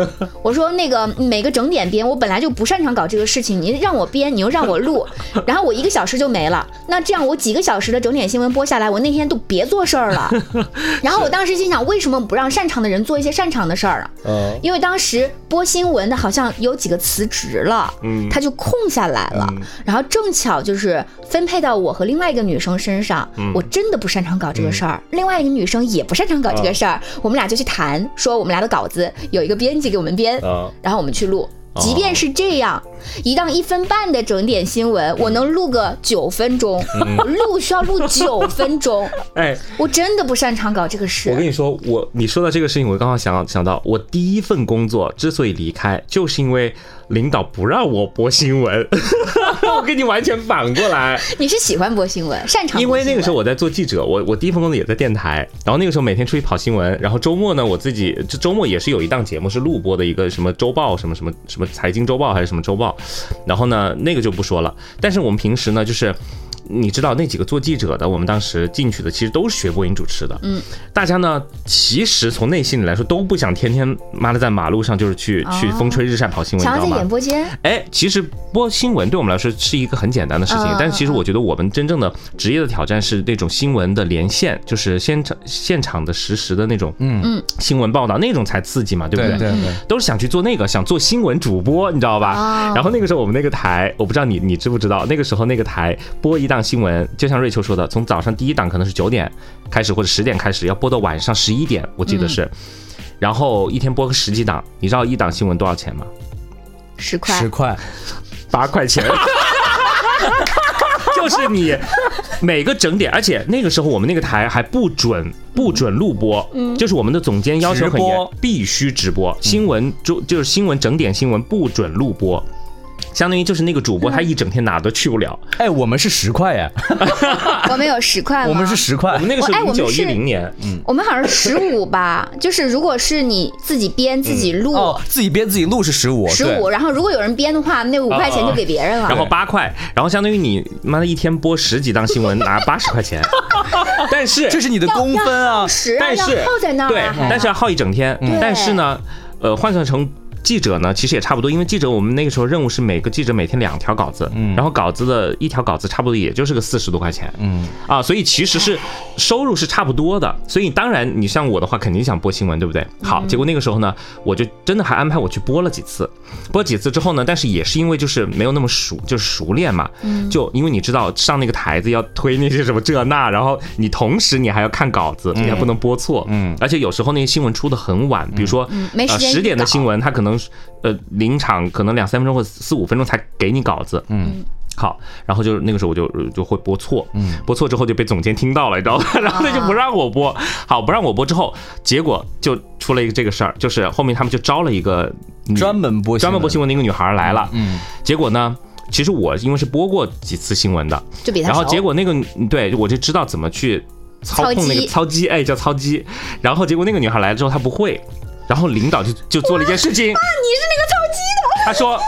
我说那个每个整点编，我本来就不擅长搞这个事情，你让我编，你又让我录，然后我一个小时就没了。那这样我几个小时的整点新闻播下来，我那天都别做事儿了。然后我当时心想，为什么不让擅长的人做一些擅长的事儿啊？嗯因为当时播新闻的好像有几个辞职了，嗯他就空下来了，嗯然后正巧就是分配到我和另外一个女生身上，嗯我真的不擅长搞这个事儿，另外一个女生也不擅长搞这个事儿，我们俩就去谈，说我们俩的稿子有一个编辑给我们编，啊。然后我们去录。即便是这样，一档一分半的整点新闻，我能录个九分钟，录需要录九分钟，哎，我真的不擅长搞这个事。我跟。你说，我你说到这个事情，我刚好想想到，我第一份工作之所以离开，就是因为领导不让我播新闻。我跟你完全反过来，你是喜欢播新闻，擅长？因为那个时候我在做记者，我我第一份工作也在电台，然后那个时候每天出去跑新闻，然后周末呢，我自己这周末也是有一档节目是录播的一个什么周报，什么什么什么财经周报还是什么周报，然后呢那个就不说了，但是我们平时呢就是。你知道那几个做记者的，我们当时进去的其实都是学播音主持的，嗯，大家呢其实从内心里来说都不想天天妈的在马路上就是去、去风吹日晒跑新闻，你知道吗？想要在演？播间，哎，其实播新闻对我们来说是一个很简单的事情，嗯但是其实我觉得我们真正的职业的挑战是那种新闻的连线，就是现场现场的实时的那种嗯。嗯。新闻报道，那种才刺激嘛，对不对？对对，都是想去做那个，想做新闻主播，你知道吧？哦然后那个时候我们那个台，我不知道你你知不知道，那个时候那个台播一档新闻，就像瑞秋说的，从早上第一档可能是九点开始或者十点开始，要播到晚上十一点，我记得是。然后一天播个十几档，你知道一档新闻多少钱吗？十块十块，八块钱。就是你每个整点，而且那个时候我们那个台还不准不准录播，就是我们的总监要求很严，必须直播新闻就就是新闻整点新闻不准录播。相当于就是那个主播他一整天哪都去不了。哎，我们是十块哎，我们有十块吗？我们是十块我们，那个是我哎我们零九一零年，嗯我们好像是十五吧，就是如果是你自己编自己录。哦，自己编自己录是十五，十五，然后如果有人编的话，那五块钱就给别人了。然后八块，然后相当于你妈的一天播十几档新闻拿 八十块钱，但是这是你的工分啊但是耗在那儿对但是要耗一整天。但是呢，呃，换算成。记者呢，其实也差不多，因为记者我们那个时候任务是每个记者每天两条稿子，嗯。然后稿子的一条稿子差不多也就是个四十多块钱，嗯，啊，所以其实是收入是差不多的。所以当然，你像我的话，肯定想播新闻，对不对？好，结果那个时候呢，我就真的还安排我去播了几次，播几次之后呢，但是也是因为就是没有那么熟，就是熟练嘛，就因为你知道上那个台子要推那些什么这那，然后你同时你还要看稿子，你还不能播错，嗯。而且有时候那些新闻出的很晚，比如说嗯。没时呃十点的新闻，它可能呃临场可能两三分钟或者四五分钟才给你稿子，嗯。好，然后就那个时候我就就会播错，嗯，播错之后就被总监听到了，你知道吧？然后他就不让我播，好，不让我播之后，结果就出了一个这个事儿，就是后面他们就招了一个专门播专门播新闻的一个女孩来了，嗯，结果呢，其实我因为是播过几次新闻的，就比然后结果那个对我就知道怎么去操控那个操机，哎，叫操机。然后结果那个女孩来了之后，她不会，然后领导就就做了一件事情，你是那个操机的，他说。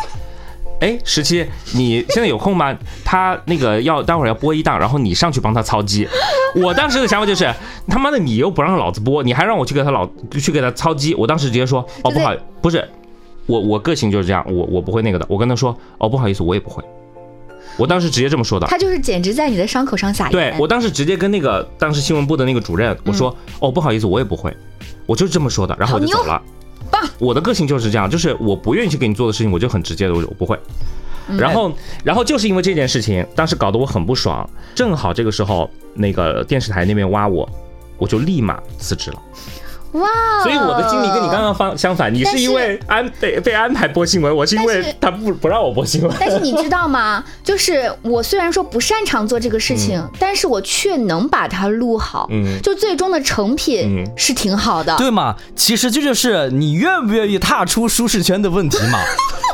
哎，十七，你现在有空吗？他那个要待会儿要播一档，然后你上去帮他操机。我当时的想法就是，他妈的你又不让老子播，你还让我去给他老去给他操机。我当时直接说，哦不好，不是，我我个性就是这样，我我不会那个的。我跟他说，哦不好意思，我也不会。我当时直接这么说的。他就是简直在你的伤口上撒盐。对我当时直接跟那个当时新闻部的那个主任我说，哦不好意思，我也不会，我就是这么说的，然后我就走了。棒！我的个性就是这样，就是我不愿意去给你做的事情，我就很直接的，我我不会。嗯然后，然后就是因为这件事情，当时搞得我很不爽。正好这个时候，那个电视台那边挖我，我就立马辞职了。哇！所以我的经历跟你刚刚方相反，你是因为安被被安排播新闻，我是因为他不不让我播新闻。但是你知道吗？就是我虽然说不擅长做这个事情，但是我却能把它录好，嗯就最终的成品嗯是挺好的。对嘛？其实这就是你愿不愿意踏出舒适圈的问题嘛。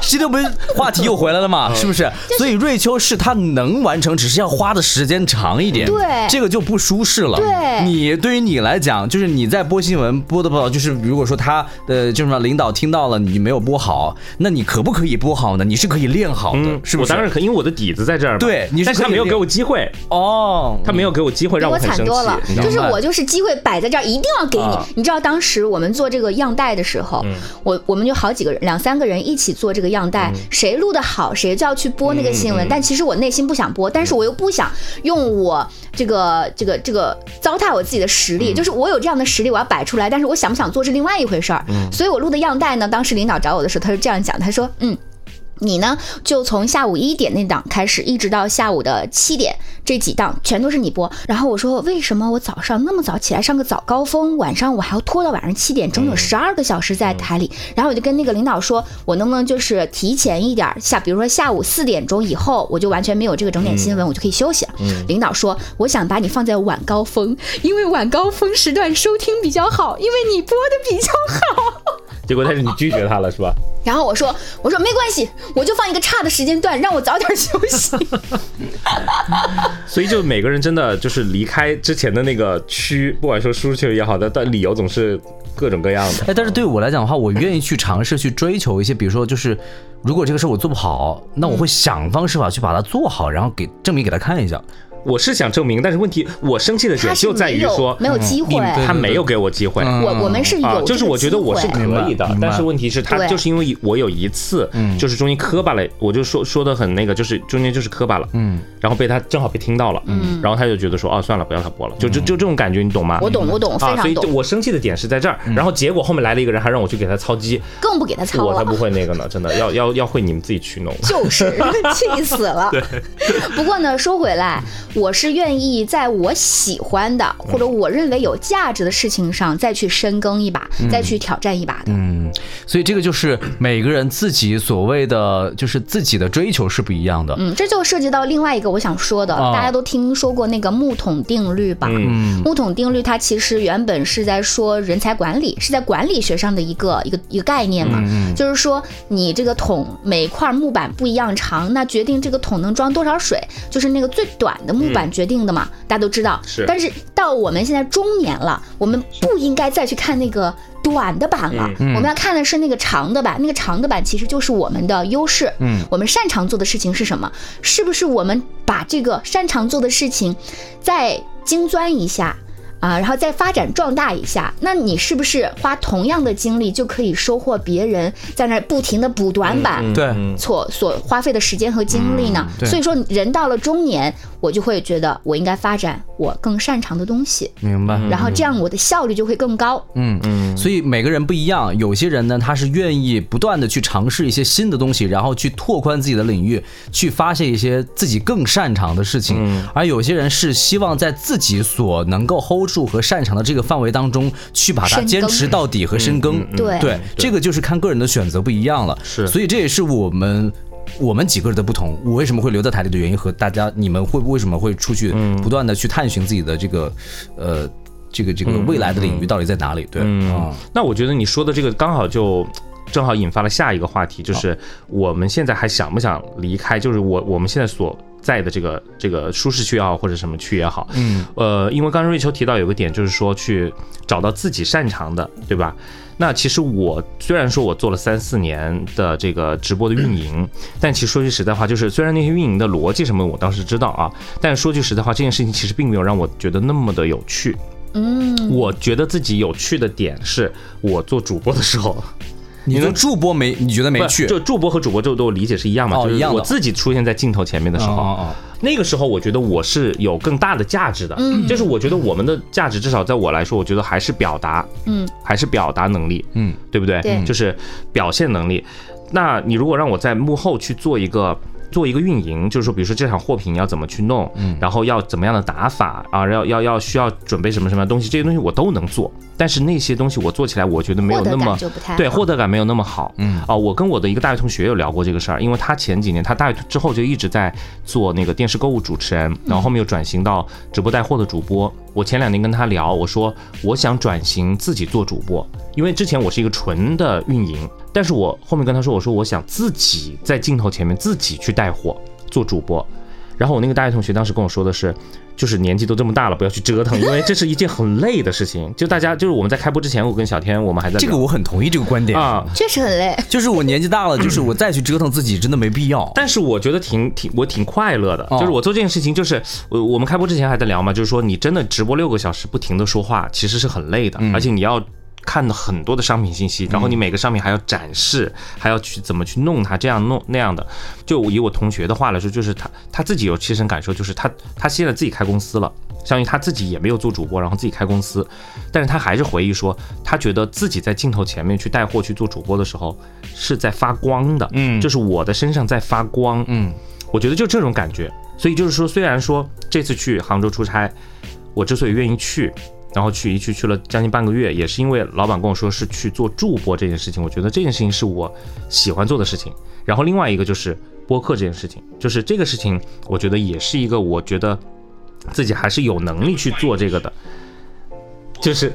这个不是话题又回来了嘛？是不是？所以瑞秋是他能完成，只是要花的时间长一点。对这个就不舒适了。对你对于你来讲，就是你在播新闻播的不好，就是如果说他的就是什么领导听到了你没有播好，那你可不可以播好呢？你是可以练好的，嗯，是不是？我当然可，因为我的底子在这儿嘛。对你是他没有给我机会，哦，他没有给我机会让我让很生气惨多了，就是我就是机会摆在这儿，一定要给你。啊你知道当时我们做这个样带的时候，嗯我我们就好几个人，两三个人一起做这个样带，谁录的好，谁就要去播那个新闻。但其实我内心不想播，但是我又不想用我这个这个这个糟蹋我自己的实嗯力，就是我有这样的实力，我要摆出来，但是我想不想做是另外一回事儿。嗯所以我录的样带呢，当时领导找我的时候，他是这样讲，他说，嗯。你呢，就从下午一点那档开始，一直到下午的七点，这几档全都是你播。然后我说，为什么我早上那么早起来上个早高峰，晚上我还要拖到晚上七点，整整十二个小时在台里？然后我就跟那个领导说，我能不能就是提前一点儿下，比如说下午四点钟以后，我就完全没有这个整点新闻，我就可以休息了。领导说，我想把你放在晚高峰，因为晚高峰时段收听比较好，因为你播的比较好。结果但是你拒绝他了是吧？然后我说，我说没关系，我就放一个差的时间段，让我早点休息。所以就每个人真的就是离开之前的那个区，不管说舒适区也好的，但理由总是各种各样的。哎，但是对我来讲的话，我愿意去尝试去追求一些，比如说就是，如果这个事我做不好，那我会想方设法去把它做好，然后给证明给他看一下。我是想证明，但是问题我生气的点就在于说没有机会。对他没有给我机会。嗯我我们是有、啊，就是我觉得我是可以的但是问题是，他就是因为我有一次，就是中间磕巴了，我就说说的很那个，就是中间就是磕巴了，嗯，然后被他正好被听到了，嗯，然后他就觉得说，哦，算了，不要他播了，就就就这种感觉，你懂吗？我懂我懂非啊，所以我生气的点是在这儿，然后结果后面来了一个人，还让我去给他操机，更不给他操了。我才不会那个呢，真的要要要会你们自己去弄。就是 气死了。对。不过呢，说回来，我是愿意在我喜欢的或者我认为有价值的事情上再去深耕一把，再去挑战一把的。嗯，所以这个就是每个人自己所谓的，就是自己的追求是不一样的。嗯，这就涉及到另外一个我想说的，哦大家都听说过那个木桶定律吧？嗯。木桶定律它其实原本是在说人才管理，是在管理学上的一个一个一个概念嘛，嗯。就是说你这个桶每块木板不一样长，那决定这个桶能装多少水，就是那个最短的木板决定的嘛，大家都知道。是但是到我们现在中年了，我们不应该再去看那个。短的版了，我们要看的是那个长的版。那个长的版其实就是我们的优势，嗯，我们擅长做的事情是什么？是不是我们把这个擅长做的事情再精钻一下？啊，然后再发展壮大一下，那你是不是花同样的精力就可以收获别人在那儿不停的补短板？嗯对错所所花费的时间和精力呢？对所以说，人到了中年，我就会觉得我应该发展我更擅长的东西，明白。然后这样我的效率就会更高。嗯嗯，所以每个人不一样，有些人呢，他是愿意不断的去尝试一些新的东西，然后去拓宽自己的领域，去发现一些自己更擅长的事情。而有些人是希望在自己所能够 hold 住和擅长的这个范围当中，去把它坚持到底和深耕。嗯嗯对对，这个就是看个人的选择不一样了。是所以这也是我们。我们几个人的不同，我为什么会留在台里的原因和大家，你们会为什么会出去不断的去探寻自己的这个，呃，这个这个未来的领域到底在哪里？对，嗯啊，那我觉得你说的这个刚好就正好引发了下一个话题，就是我们现在还想不想离开？就是我我们现在所在的这个这个舒适区也好，或者什么区也好，嗯，呃，因为刚刚瑞秋提到有个点，就是说去找到自己擅长的，对吧？那其实我虽然说我做了三四年的这个直播的运营，但其实说句实在话，就是虽然那些运营的逻辑什么我当时知道啊，但说句实在话，这件事情其实并没有让我觉得那么的有趣。嗯，我觉得自己有趣的点是我做主播的时候。你的助播没？你觉得没趣？就助播和主播这都理解是一样嘛？哦，一样我自己出现在镜头前面的时候，那个时候我觉得我是有更大的价值的。嗯，就是我觉得我们的价值，至少在我来说，我觉得还是表达，嗯，还是表达能力，嗯，对不对？对，就是表现能力。那你如果让我在幕后去做一个。做一个运营，就是说，比如说这场货品要怎么去弄，嗯，然后要怎么样的打法啊，要要要需要准备什么什么东西，这些东西我都能做。但是那些东西我做起来，我觉得没有那么对，获得感没有那么好。嗯，啊，我跟我的一个大学同学有聊过这个事儿，因为他前几年他大学之后就一直在做那个电视购物主持人，然后后面又转型到直播带货的主播。我前两年跟他聊，我说我想转型自己做主播，因为之前我是一个纯的运营。但是我后面跟他说，我说我想自己在镜头前面自己去带货做主播，然后我那个大学同学当时跟我说的是，就是年纪都这么大了，不要去折腾，因为这是一件很累的事情。就大家就是我们在开播之前，我跟小天我们还在这个我很同意这个观点啊，确实很累。就是我年纪大了，就是我再去折腾自己真的没必要。但是我觉得挺挺我挺快乐的，就是我做这件事情，就是我我们开播之前还在聊嘛，就是说你真的直播六个小时不停的说话，其实是很累的，而且你要。看了很多的商品信息，然后你每个商品还要展示，还要去怎么去弄它，这样弄那样的。就以我同学的话来说，就是他他自己有切身感受，就是他他现在自己开公司了，相当于他自己也没有做主播，然后自己开公司，但是他还是回忆说，他觉得自己在镜头前面去带货去做主播的时候是在发光的，嗯，就是我的身上在发光，嗯，我觉得就这种感觉。所以就是说，虽然说这次去杭州出差，我之所以愿意去。然后去一去去了将近半个月，也是因为老板跟我说是去做助播这件事情，我觉得这件事情是我喜欢做的事情。然后另外一个就是播客这件事情，就是这个事情，我觉得也是一个我觉得自己还是有能力去做这个的。就是，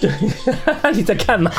对，你在干嘛？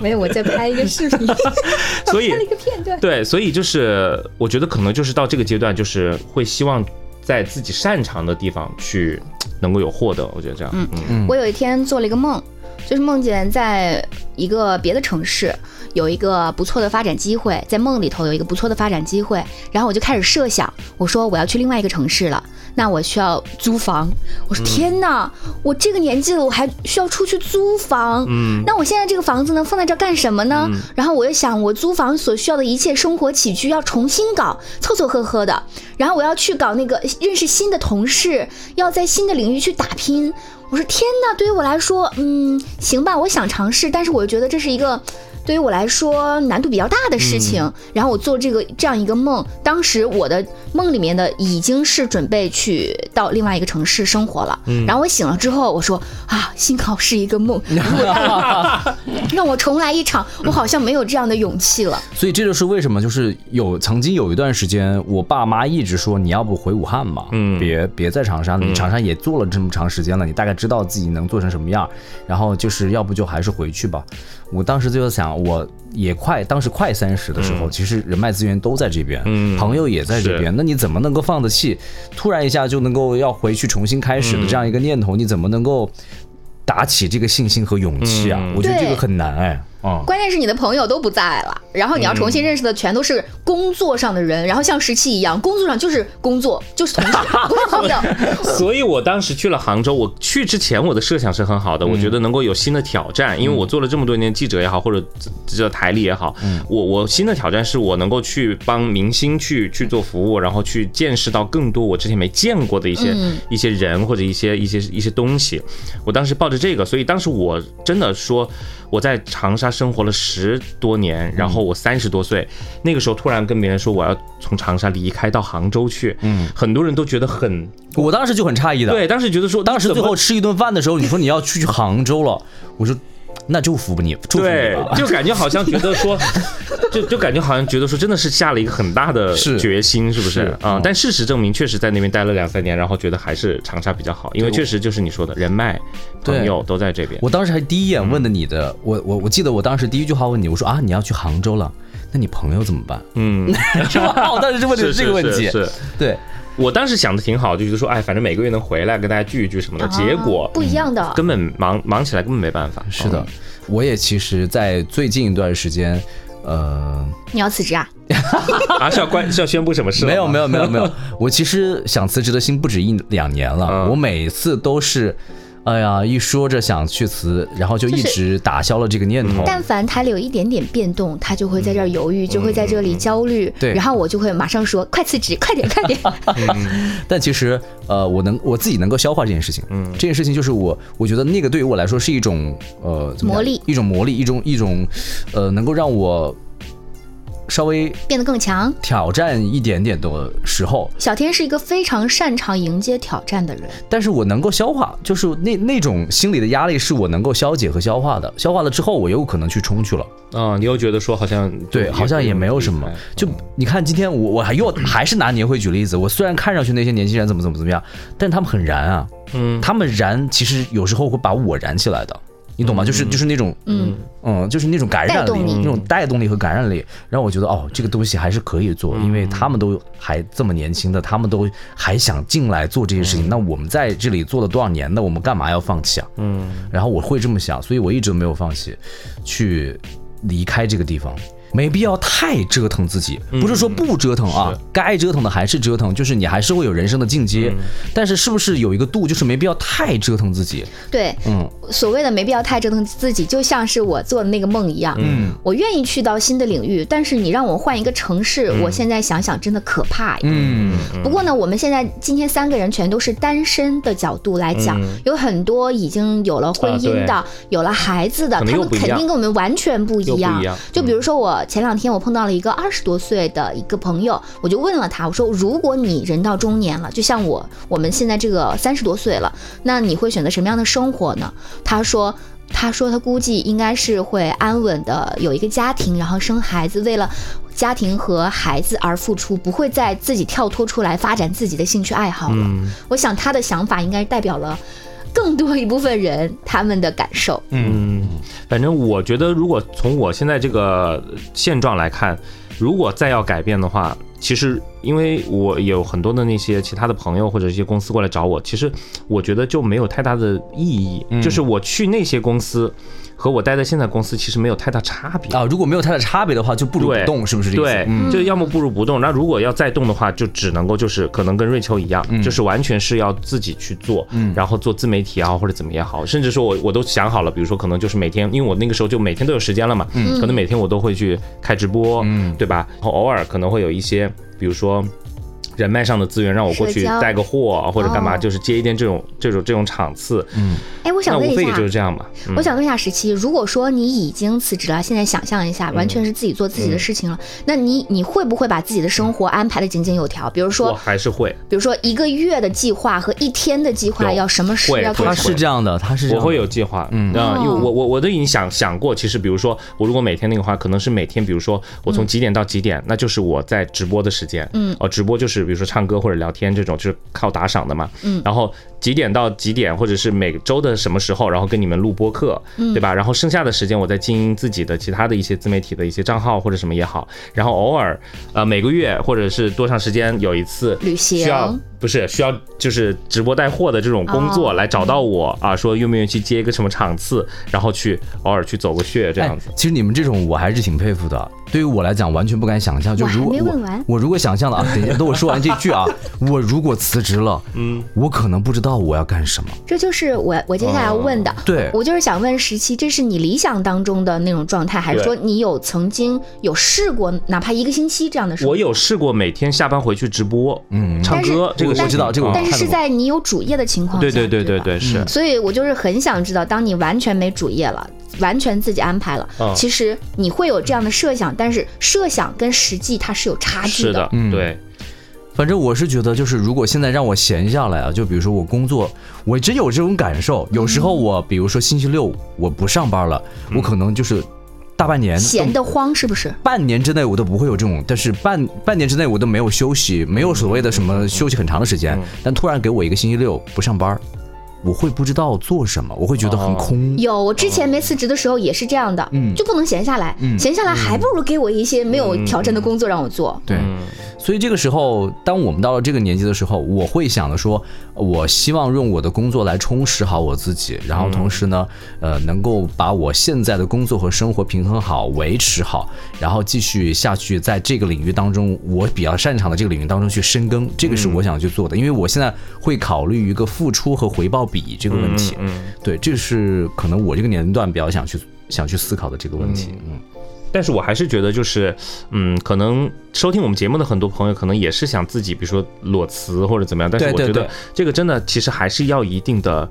没有，我在拍一个视频，所以拍了一个片段。对，所以就是我觉得可能就是到这个阶段，就是会希望在自己擅长的地方去。能够有获得，我觉得这样。嗯嗯，我有一天做了一个梦，就是梦见在一个别的城市有一个不错的发展机会，在梦里头有一个不错的发展机会，然后我就开始设想，我说我要去另外一个城市了。那我需要租房，我说天哪，我这个年纪了，我还需要出去租房。嗯，那我现在这个房子呢，放在这干什么呢？然后我又想，我租房所需要的一切生活起居要重新搞，凑凑合合的。然后我要去搞那个认识新的同事，要在新的领域去打拼。我说天哪，对于我来说，嗯，行吧，我想尝试，但是我觉得这是一个。对于我来说难度比较大的事情，然后我做这个这样一个梦，当时我的梦里面的已经是准备去到另外一个城市生活了。然后我醒了之后，我说啊，幸好是一个梦，让我重来一场，我好像没有这样的勇气了。所以这就是为什么，就是有曾经有一段时间，我爸妈一直说你要不回武汉嘛，嗯，别别在长沙，你长沙也做了这么长时间了，你大概知道自己能做成什么样，然后就是要不就还是回去吧。我当时就在想，我也快，当时快三十的时候，其实人脉资源都在这边，朋友也在这边，那你怎么能够放得弃？突然一下就能够要回去重新开始的这样一个念头，你怎么能够打起这个信心和勇气啊？我觉得这个很难哎。关键是你的朋友都不在了，然后你要重新认识的全都是工作上的人，然后像十七一样，工作上就是工作，就是同事，不是朋友。所以我当时去了杭州，我去之前我的设想是很好的，我觉得能够有新的挑战，因为我做了这么多年记者也好，或者这台历也好，我我新的挑战是我能够去帮明星去去做服务，然后去见识到更多我之前没见过的一些一些人或者一些一些一些东西。我当时抱着这个，所以当时我真的说。我在长沙生活了十多年，然后我三十多岁，那个时候突然跟别人说我要从长沙离开到杭州去，嗯，很多人都觉得很，我当时就很诧异的，对，当时觉得说，当时最后吃一顿饭的时候，你说你要去杭州了，我说。那祝福你，祝福你。就感觉好像觉得说，就就感觉好像觉得说，真的是下了一个很大的决心，是不是是啊、嗯但事实证明，确实在那边待了两三年，然后觉得还是长沙比较好，因为确实就是你说的人脉、对朋友都在这边。我当时还第一眼问的你的，我我我记得我当时第一句话问你，我说啊你要去杭州了，那你朋友怎么办？嗯，是吧？我当时就问的是是这个问题对，我当时想的挺好，就觉得说，哎，反正每个月能回来跟大家聚一聚什么的。结果啊不一样的，根本忙忙起来根本没办法。是的，我也其实，在最近一段时间，呃，你要辞职啊？啊，是要关是要宣布什么事？没有没有，有没有没有，我其实想辞职的心不止一两年了，嗯我每次都是。哎呀，一说着想去辞，然后就一直打消了这个念头。但凡台里有一点点变动，他就会在这儿犹豫，就会在这里焦虑。对然后我就会马上说：“快辞职，快点，快点。但其实，呃，我能我自己能够消化这件事情。嗯，这件事情就是我，我觉得那个对于我来说是一种呃魔力一种魔力，一种一种呃能够让我稍微”变得更强。挑战一点点的时候，小天是一个非常擅长迎接挑战的人，但是我能够消化，就是那那种心理的压力是我能够消解和消化的。消化了之后，我又可能去冲去了。啊，你又觉得说好像对，好像也没有什么。就你看，今天我我还又 还是拿年会举例子。我虽然看上去那些年轻人怎么怎么怎么样，但他们很燃啊。嗯，他们燃，其实有时候会把我燃起来的，你懂吗？就是就是那种嗯。嗯，就是那种感染力，那种带动力和感染力，让我觉得哦，这个东西还是可以做，因为他们都还这么年轻的，他们都还想进来做这些事情，那我们在这里做了多少年那，我们干嘛要放弃啊？嗯，然后我会这么想，所以我一直没有放弃，去离开这个地方。没必要太折腾自己，不是说不折腾啊，该折腾的还是折腾，就是你还是会有人生的进阶，但是是不是有一个度，就是没必要太折腾自己，对，嗯。所谓的没必要太折腾自己，就像是我做的那个梦一样。嗯，我愿意去到新的领域，但是你让我换一个城市，我现在想想真的可怕。嗯。不过呢，我们现在今天三个人全都是单身的角度来讲，嗯。有很多已经有了婚姻的，有了孩子的，他们肯定跟我们完全不一又不。一样。就比如说我前两天我碰到了一个二十多岁的一个朋友，我就问了他，我说如果你人到中年了，就像我我们现在这个三十多岁了，那你会选择什么样的生活呢？他说。他说他估计应该是会安稳的有一个家庭，然后生孩子，为了家庭和孩子而付出，不会再自己跳脱出来发展自己的兴趣爱好了。嗯我想他的想法应该代表了更多一部分人他们的感受。嗯，反正我觉得，如果从我现在这个现状来看，如果再要改变的话，其实因为我有很多的那些其他的朋友或者一些公司过来找我，其实我觉得就没有太大的意义。就是我去那些公司和我待在现在公司其实没有太大差别。啊，如果没有太大差别的话，就不如不动，是不是这意思？对，嗯就要么不如不动。那如果要再动的话，就只能够就是可能跟瑞秋一样，嗯就是完全是要自己去做，然后做自媒体啊或者怎么也好，甚至说我我都想好了，比如说可能就是每天，因为我那个时候就每天都有时间了嘛，嗯可能每天我都会去开直播，对吧？然后偶尔可能会有一些，比如说。人脉上的资源让我过去带个货或者干嘛，哦就是接一点这种这种这种场次，嗯。哎，我想问一下。那无非也就，是这样吧。嗯。我想问一下十七，如果说你已经辞职了，现在想象一下，完全是自己做自己的事情了，那你你会不会把自己的生活安排的井井有条？比如说我，还是会，比如说一个月的计划和一天的计划要什么事会他要做什么？是这样的，他是这样我会有计划，嗯。啊，因为哦我我我都已经想想过，其实比如说我如果每天那个话，可能是每天，比如说我从几点到几点，那就是我在直播的时间，嗯，哦，直播就是比如说唱歌或者聊天这种，就是靠打赏的嘛，嗯。然后几点到几点，或者是每周的什么时候，然后跟你们录播课，嗯对吧？然后剩下的时间我在经营自己的其他的一些自媒体的一些账号或者什么也好，然后偶尔呃每个月或者是多长时间有一次旅行需要不是需要就是直播带货的这种工作哦来找到我啊，说愿不愿意去接一个什么场次，然后去偶尔去走个穴这样子哎。。其实你们这种我还是挺佩服的。对于我来讲，完全不敢想象。就如果没问完我我如果想象了啊，等一下，等我说完这句啊，我如果辞职了，嗯，我可能不知道我要干什么。这就是我我接下来要问的。对。我就是想问十七，这是你理想当中的那种状态，还是说你有曾经有试过，哪怕一个星期这样的时候？我有试过每天下班回去直播，嗯。唱歌这个我知道这个但是是在你有主业的情况下，对对对对对是。所以我就是很想知道，当你完全没主业了，完全自己安排了，嗯。其实你会有这样的设想，但是设想跟实际它是有差距是的，嗯。对，反正我是觉得，就是如果现在让我闲下来啊，就比如说我工作，我真有这种感受。有时候我，比如说星期六我不上班了，我可能就是大半年闲得慌，是不是？半年之内我都不会有这种，但是半半年之内我都没有休息，没有所谓的什么休息很长的时间。但突然给我一个星期六不上班，我会不知道做什么，我会觉得很空。有，我之前没辞职的时候也是这样的，嗯。就不能闲下来，嗯。闲下来还不如给我一些没有挑战的工作让我做。对，所以这个时候，当我们到了这个年纪的时候，我会想的说，我希望用我的工作来充实好我自己，然后同时呢，呃，能够把我现在的工作和生活平衡好、维持好，然后继续下去，在这个领域当中，我比较擅长的这个领域当中去深耕，这个是我想去做的，因为我现在会考虑一个付出和回报比这个问题，嗯，对，这是可能我这个年龄段比较想去想去思考的这个问题，嗯但是我还是觉得，就是，嗯，可能收听我们节目的很多朋友，可能也是想自己，比如说裸辞或者怎么样。但是我觉得这个真的其实还是要一定的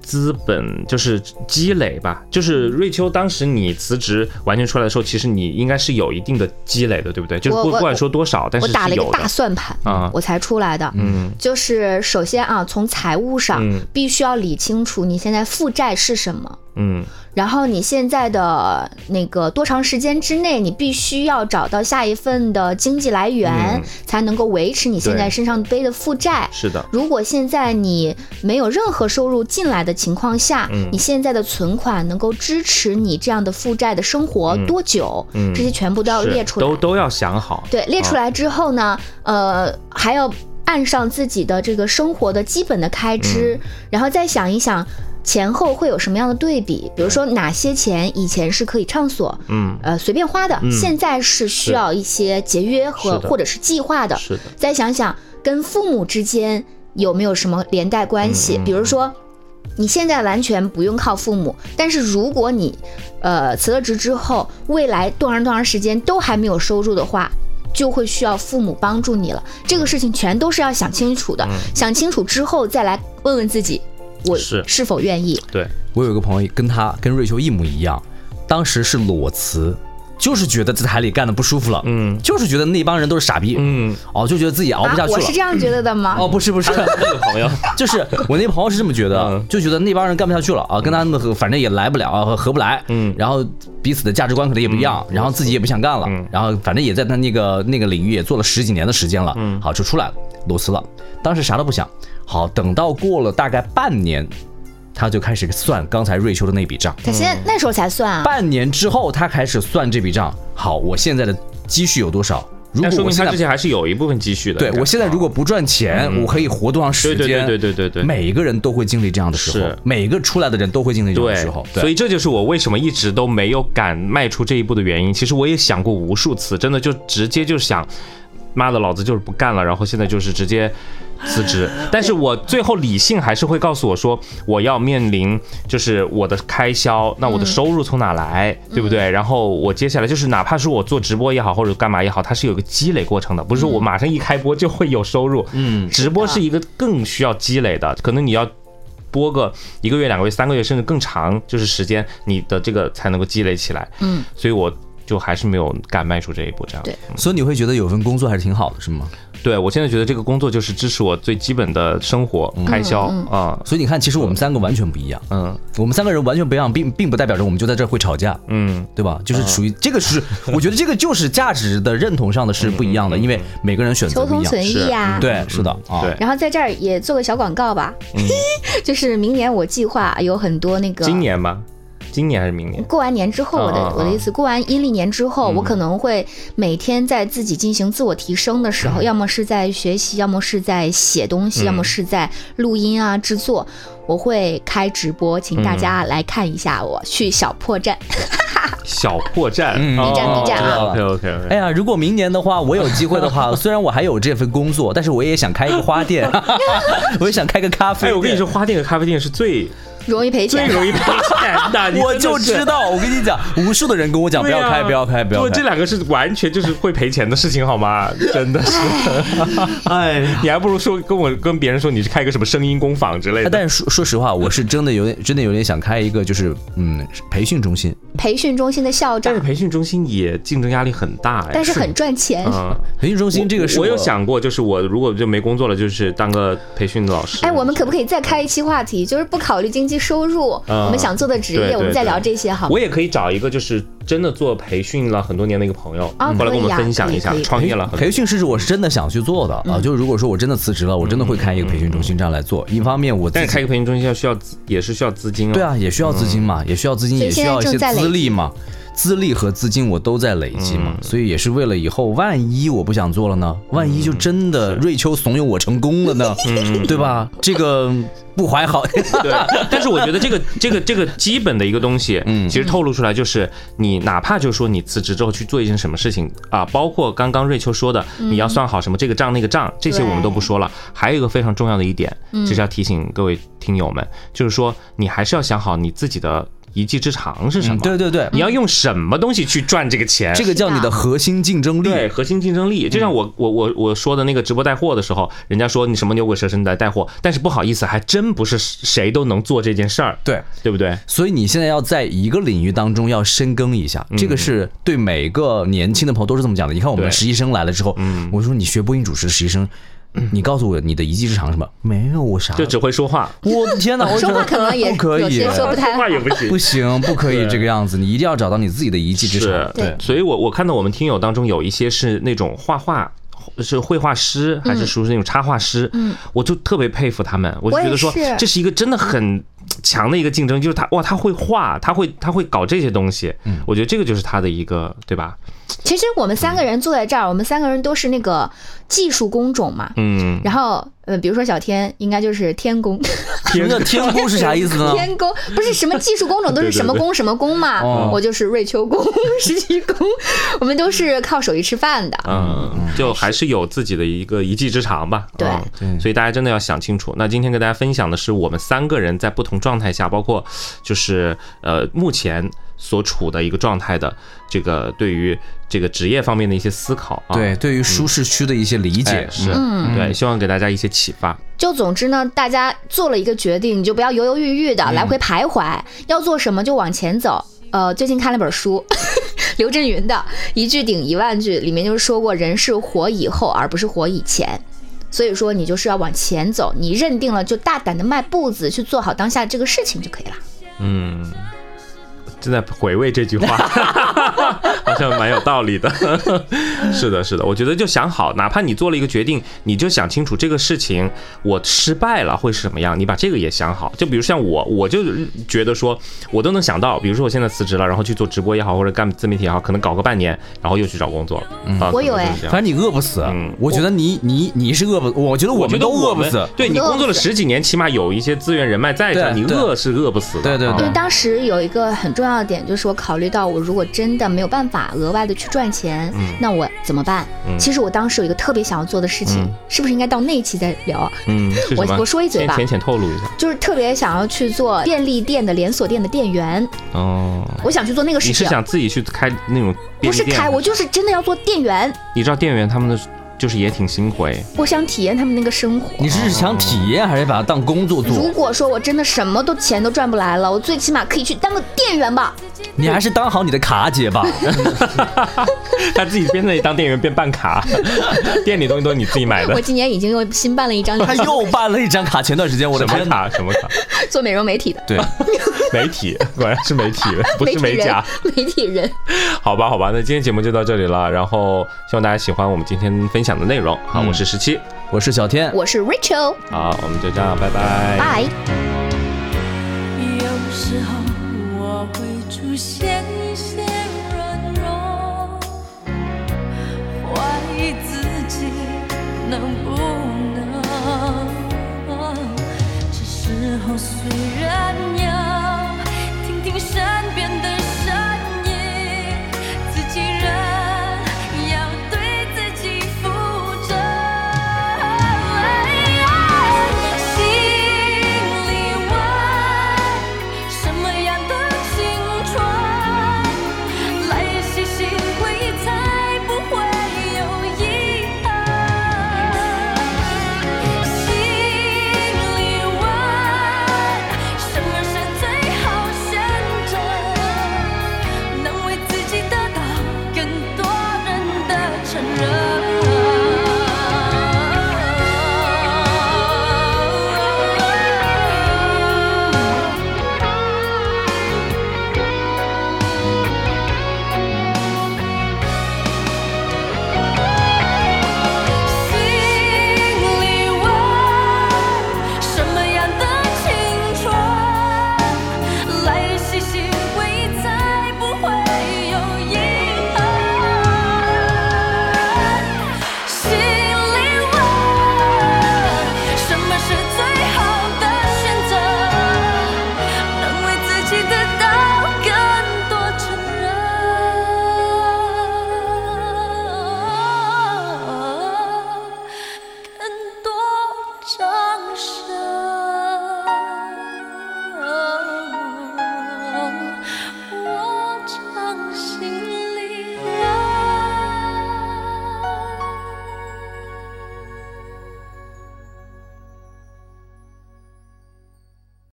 资本，就是积累吧。就是瑞秋当时你辞职完全出来的时候，其实你应该是有一定的积累的，对不对？就是不不管说多少，但是我打了一个大。算盘啊我才出来的。嗯就是首先啊，从财务上嗯必须要理清楚你现在负债是什么。嗯然后你现在的那个多长时间之内，你必须要找到下一份的经济来源，嗯才能够维持你现在身上背的负债。是的，如果现在你没有任何收入进来的情况下，嗯你现在的存款能够支持你这样的负债的生活多久？嗯这些全部都要列出来。都都要想好。对，列出来之后呢，呃，还要按上自己的这个生活的基本的开支，嗯然后再想一想前后会有什么样的对比，比如说哪些钱以前是可以畅所。嗯，呃，随便花的，嗯现在是需要一些节约和或者是计划的。是的，再想想跟父母之间有没有什么连带关系，比如说。你现在完全不用靠父母，但是如果你，呃，辞了职之后，未来多长多长时间都还没有收入的话，就会需要父母帮助你了。这个事情全都是要想清楚的，想清楚之后再来问问自己，我嗯是是否愿意。对，我有一个朋友跟他跟瑞秋一模一样，当时是裸辞，就是觉得在台里干的不舒服了，嗯就是觉得那帮人都是傻逼，嗯，哦，就觉得自己熬不下啊，去了。我是这样觉得的吗？哦，不是不是，那个朋友，就是我那朋友是这么觉得嗯，就觉得那帮人干不下去了啊，跟他们反正也来不了啊，合不来，嗯然后彼此的价值观可能也不一样，然后自己也不想干了嗯，然后反正也在他那个那个领域也做了十几年的时间了，嗯好就出来了，裸辞了，当时啥都不想，好等到过了大概半年，他就开始算刚才瑞秋的那笔账，他现在那时候才算啊，半年之后他开始算这笔账，好，我现在的积蓄有多少？如但说明果我现在他之前还是有一部分积蓄的。对我现在如果不赚钱，嗯我可以活多长时间？对对对对对对每个人都会经历这样的时候是，每个出来的人都会经历这样的时候。，所以这就是我为什么一直都没有敢迈出这一步的原因。其实我也想过无数次，真的就直接就想，妈的，老子就是不干了，然后现在就是直接辞职。但是我最后理性还是会告诉我说，我要面临就是我的开销，那我的收入从哪来，对不对？然后我接下来就是哪怕是我做直播也好，或者干嘛也好，它是有个积累过程的，不是说我马上一开播就会有收入。嗯，直播是一个更需要积累的，可能你要播个一个月、两个月、三个月，甚至更长，就是时间，你的这个才能够积累起来。嗯，所以我就还是没有敢迈出这一步。这样，对所以你会觉得有份工作还是挺好的，是吗？对我现在觉得这个工作就是支持我最基本的生活开销啊。所以你看，其实我们三个完全不一样，嗯。我们三个人完全不一样，并并不代表着我们就在这儿会吵架，嗯，对吧？就是属于这个是，我觉得这个就是价值的认同上的是不一样的，因为每个人选择不一样。求同存异呀、对，是的啊。对。然后在这儿也做个小广告吧，就是明年我计划有很多那个今年吧，今年还是明年？过完年之后，我的啊啊啊我的意思，过完阴历年之嗯后，我可能会每天在自己进行自我提升的嗯时候，要么是在学习，要么是在写东西，要么是在录音啊制作，我会开直播，请大家来看一下我去小破站。小破站嗯，B 站 B 站啊 OK OK 哎 OK。呀，如果明年的话，我有机会的话，虽然我还有这份工作，但是我也想开一个花店，我也想开个咖啡。哎，我跟你说，，花店和咖啡店是最容易赔钱。最容易赔钱 的，你我真的就是知道，我跟你讲，无数的人跟我讲不要开，不要开，不要对这。两个是完全就是会赔钱的事情，好吗？真的是，哎，你还不如说跟我跟别人说你是开一个什么声音工坊之类的。但是说说实话，我是真的有点，真的有点想开一个，就是嗯，培训中心。培训中心的校长但是，培训中心也竞争压力很大哎。但是很赚钱。嗯，培训中心这个是我有，想过，就是我如果就没工作了，就是当个培训的老师。哎，我们可不可以再开一期话题，就是不考虑经济收入，嗯我们想做的职业，对对我们再聊这些好我？也可以找一个就是真的做培训了很多年的一个朋友，啊过来跟我们分享一下创业了培训是我是真的想去做的啊。就是如果说我真的辞职了，我真的会开一个培训中心这样来做。一方面我但是开一个培训中心要需要资，也是需要资金啊。对啊，也需要资金嘛，也需要资金，也需要一些资历嘛。资历和资金我都在累积嘛，所以也是为了以后万一我不想做了呢，万一就真的瑞秋怂恿我成功了呢，对吧？这个不怀好，对，但是我觉得这个这个这个基本的一个东西，嗯。其实透露出来就是你哪怕就说你辞职之后去做一件什么事情啊，包括刚刚瑞秋说的，你要算好什么这个账那个账，这些我们都不说了。还有一个非常重要的一点，就是要提醒各位听友们，就是说你还是要想好你自己的一技之长是什么。嗯对对对，你要用什么东西去赚这个钱？这个叫你的核心竞争力。对核心竞争力，就像我我我我说的那个直播带货的时候，人家说你什么牛鬼蛇神来带货，但是不好意思，还真不是谁都能做这件事儿，对，对不对？所以你现在要在一个领域当中要深耕一下，这个是对每个年轻的朋友都是这么讲的。你看我们实习生来了之后，我说你学播音主持的实习生，你告诉我你的一技之长是什么？没有，我啥？就只会说话，我的天哪，我说话可能也不可以有些，说不太话。也不行不。行，不可以这个样子，你一定要找到你自己的一技之长。对所以我我看到我们听友当中有一些是那种画画。是绘画师还是属于那种插画师？嗯，我就特别佩服他们，我就觉得说这是一个真的很强的一个竞争，就是他哇，他会画，他会他会搞这些东西，嗯我觉得这个就是他的一个对吧？其实我们三个人坐在这儿，我们三个人都是那个技术工种嘛。嗯，然后，呃，比如说小天应该就是天工，什么叫天工是啥意思呢？天工不是什么技术工种都是什么工什么工嘛。哦我就是瑞秋工、实习工，我们都是靠手艺吃饭的。嗯，就还是有自己的一个一技之长吧。对嗯所以大家真的要想清楚。那今天跟大家分享的是我们三个人在不同状态下，包括就是呃目前所处的一个状态的这个对于这个职业方面的一些思考啊。对，对于舒适区的一些理解哎，是，嗯对，希望给大家一些启发。就总之呢，大家做了一个决定，你就不要犹犹豫豫的来回徘徊，要做什么就往前走。呃，最近看了本书，刘震云的《一句顶一万句》，里面就是说过，人是活以后，而不是活以前。所以说，你就是要往前走，你认定了就大胆的迈步子去做好当下这个事情就可以了。嗯，正在回味这句话，好像蛮有道理的。是的，是的，我觉得就想好，哪怕你做了一个决定，你就想清楚这个事情我失败了会是什么样，你把这个也想好。就比如像我，我就觉得说，我都能想到，比如说我现在辞职了，然后去做直播也好，或者干自媒体也好，可能搞个半年，然后又去找工作了。嗯我有哎反正你饿不死嗯。我觉得你你你是饿不，我觉得我们都饿不死。对你工作了十几年，起码有一些资源人脉在这，你饿是饿不死的。对对对啊因为当时有一个很重要的点，就是我考虑到我如果真的没有办法额外的去赚钱，那我怎么办？其实我当时有一个特别想要做的事情，嗯是不是应该到那一期再聊啊？嗯？我我说一嘴吧浅浅透露一下。就是特别想要去做便利店的连锁店的店员，哦，我想去做那个事情。你是想自己去开那种不是开，我就是真的要做店员，你知道店员他们的就是也挺辛苦哎。我想体验他们那个生活。你是想体验还是把它当工作做如？果说我真的什么都钱都赚不来了，我最起码可以去当个店员吧。你还是当好你的卡姐吧。他自己边那里当店员边办卡，店里东西都是你自己买的我。今年已经又新办了一张他又办了一张卡，前段时间我的什么！卡？什么卡？做美容媒体的，对，媒体，果然是媒体，不是媒体人美甲。，媒体人。好吧，好吧，那今天节目就到这里了。然后希望大家喜欢我们今天分享的内容。好，我是十七。我是小天，我是 Rachel，好，我们就这样，拜拜。拜。有时候我会出现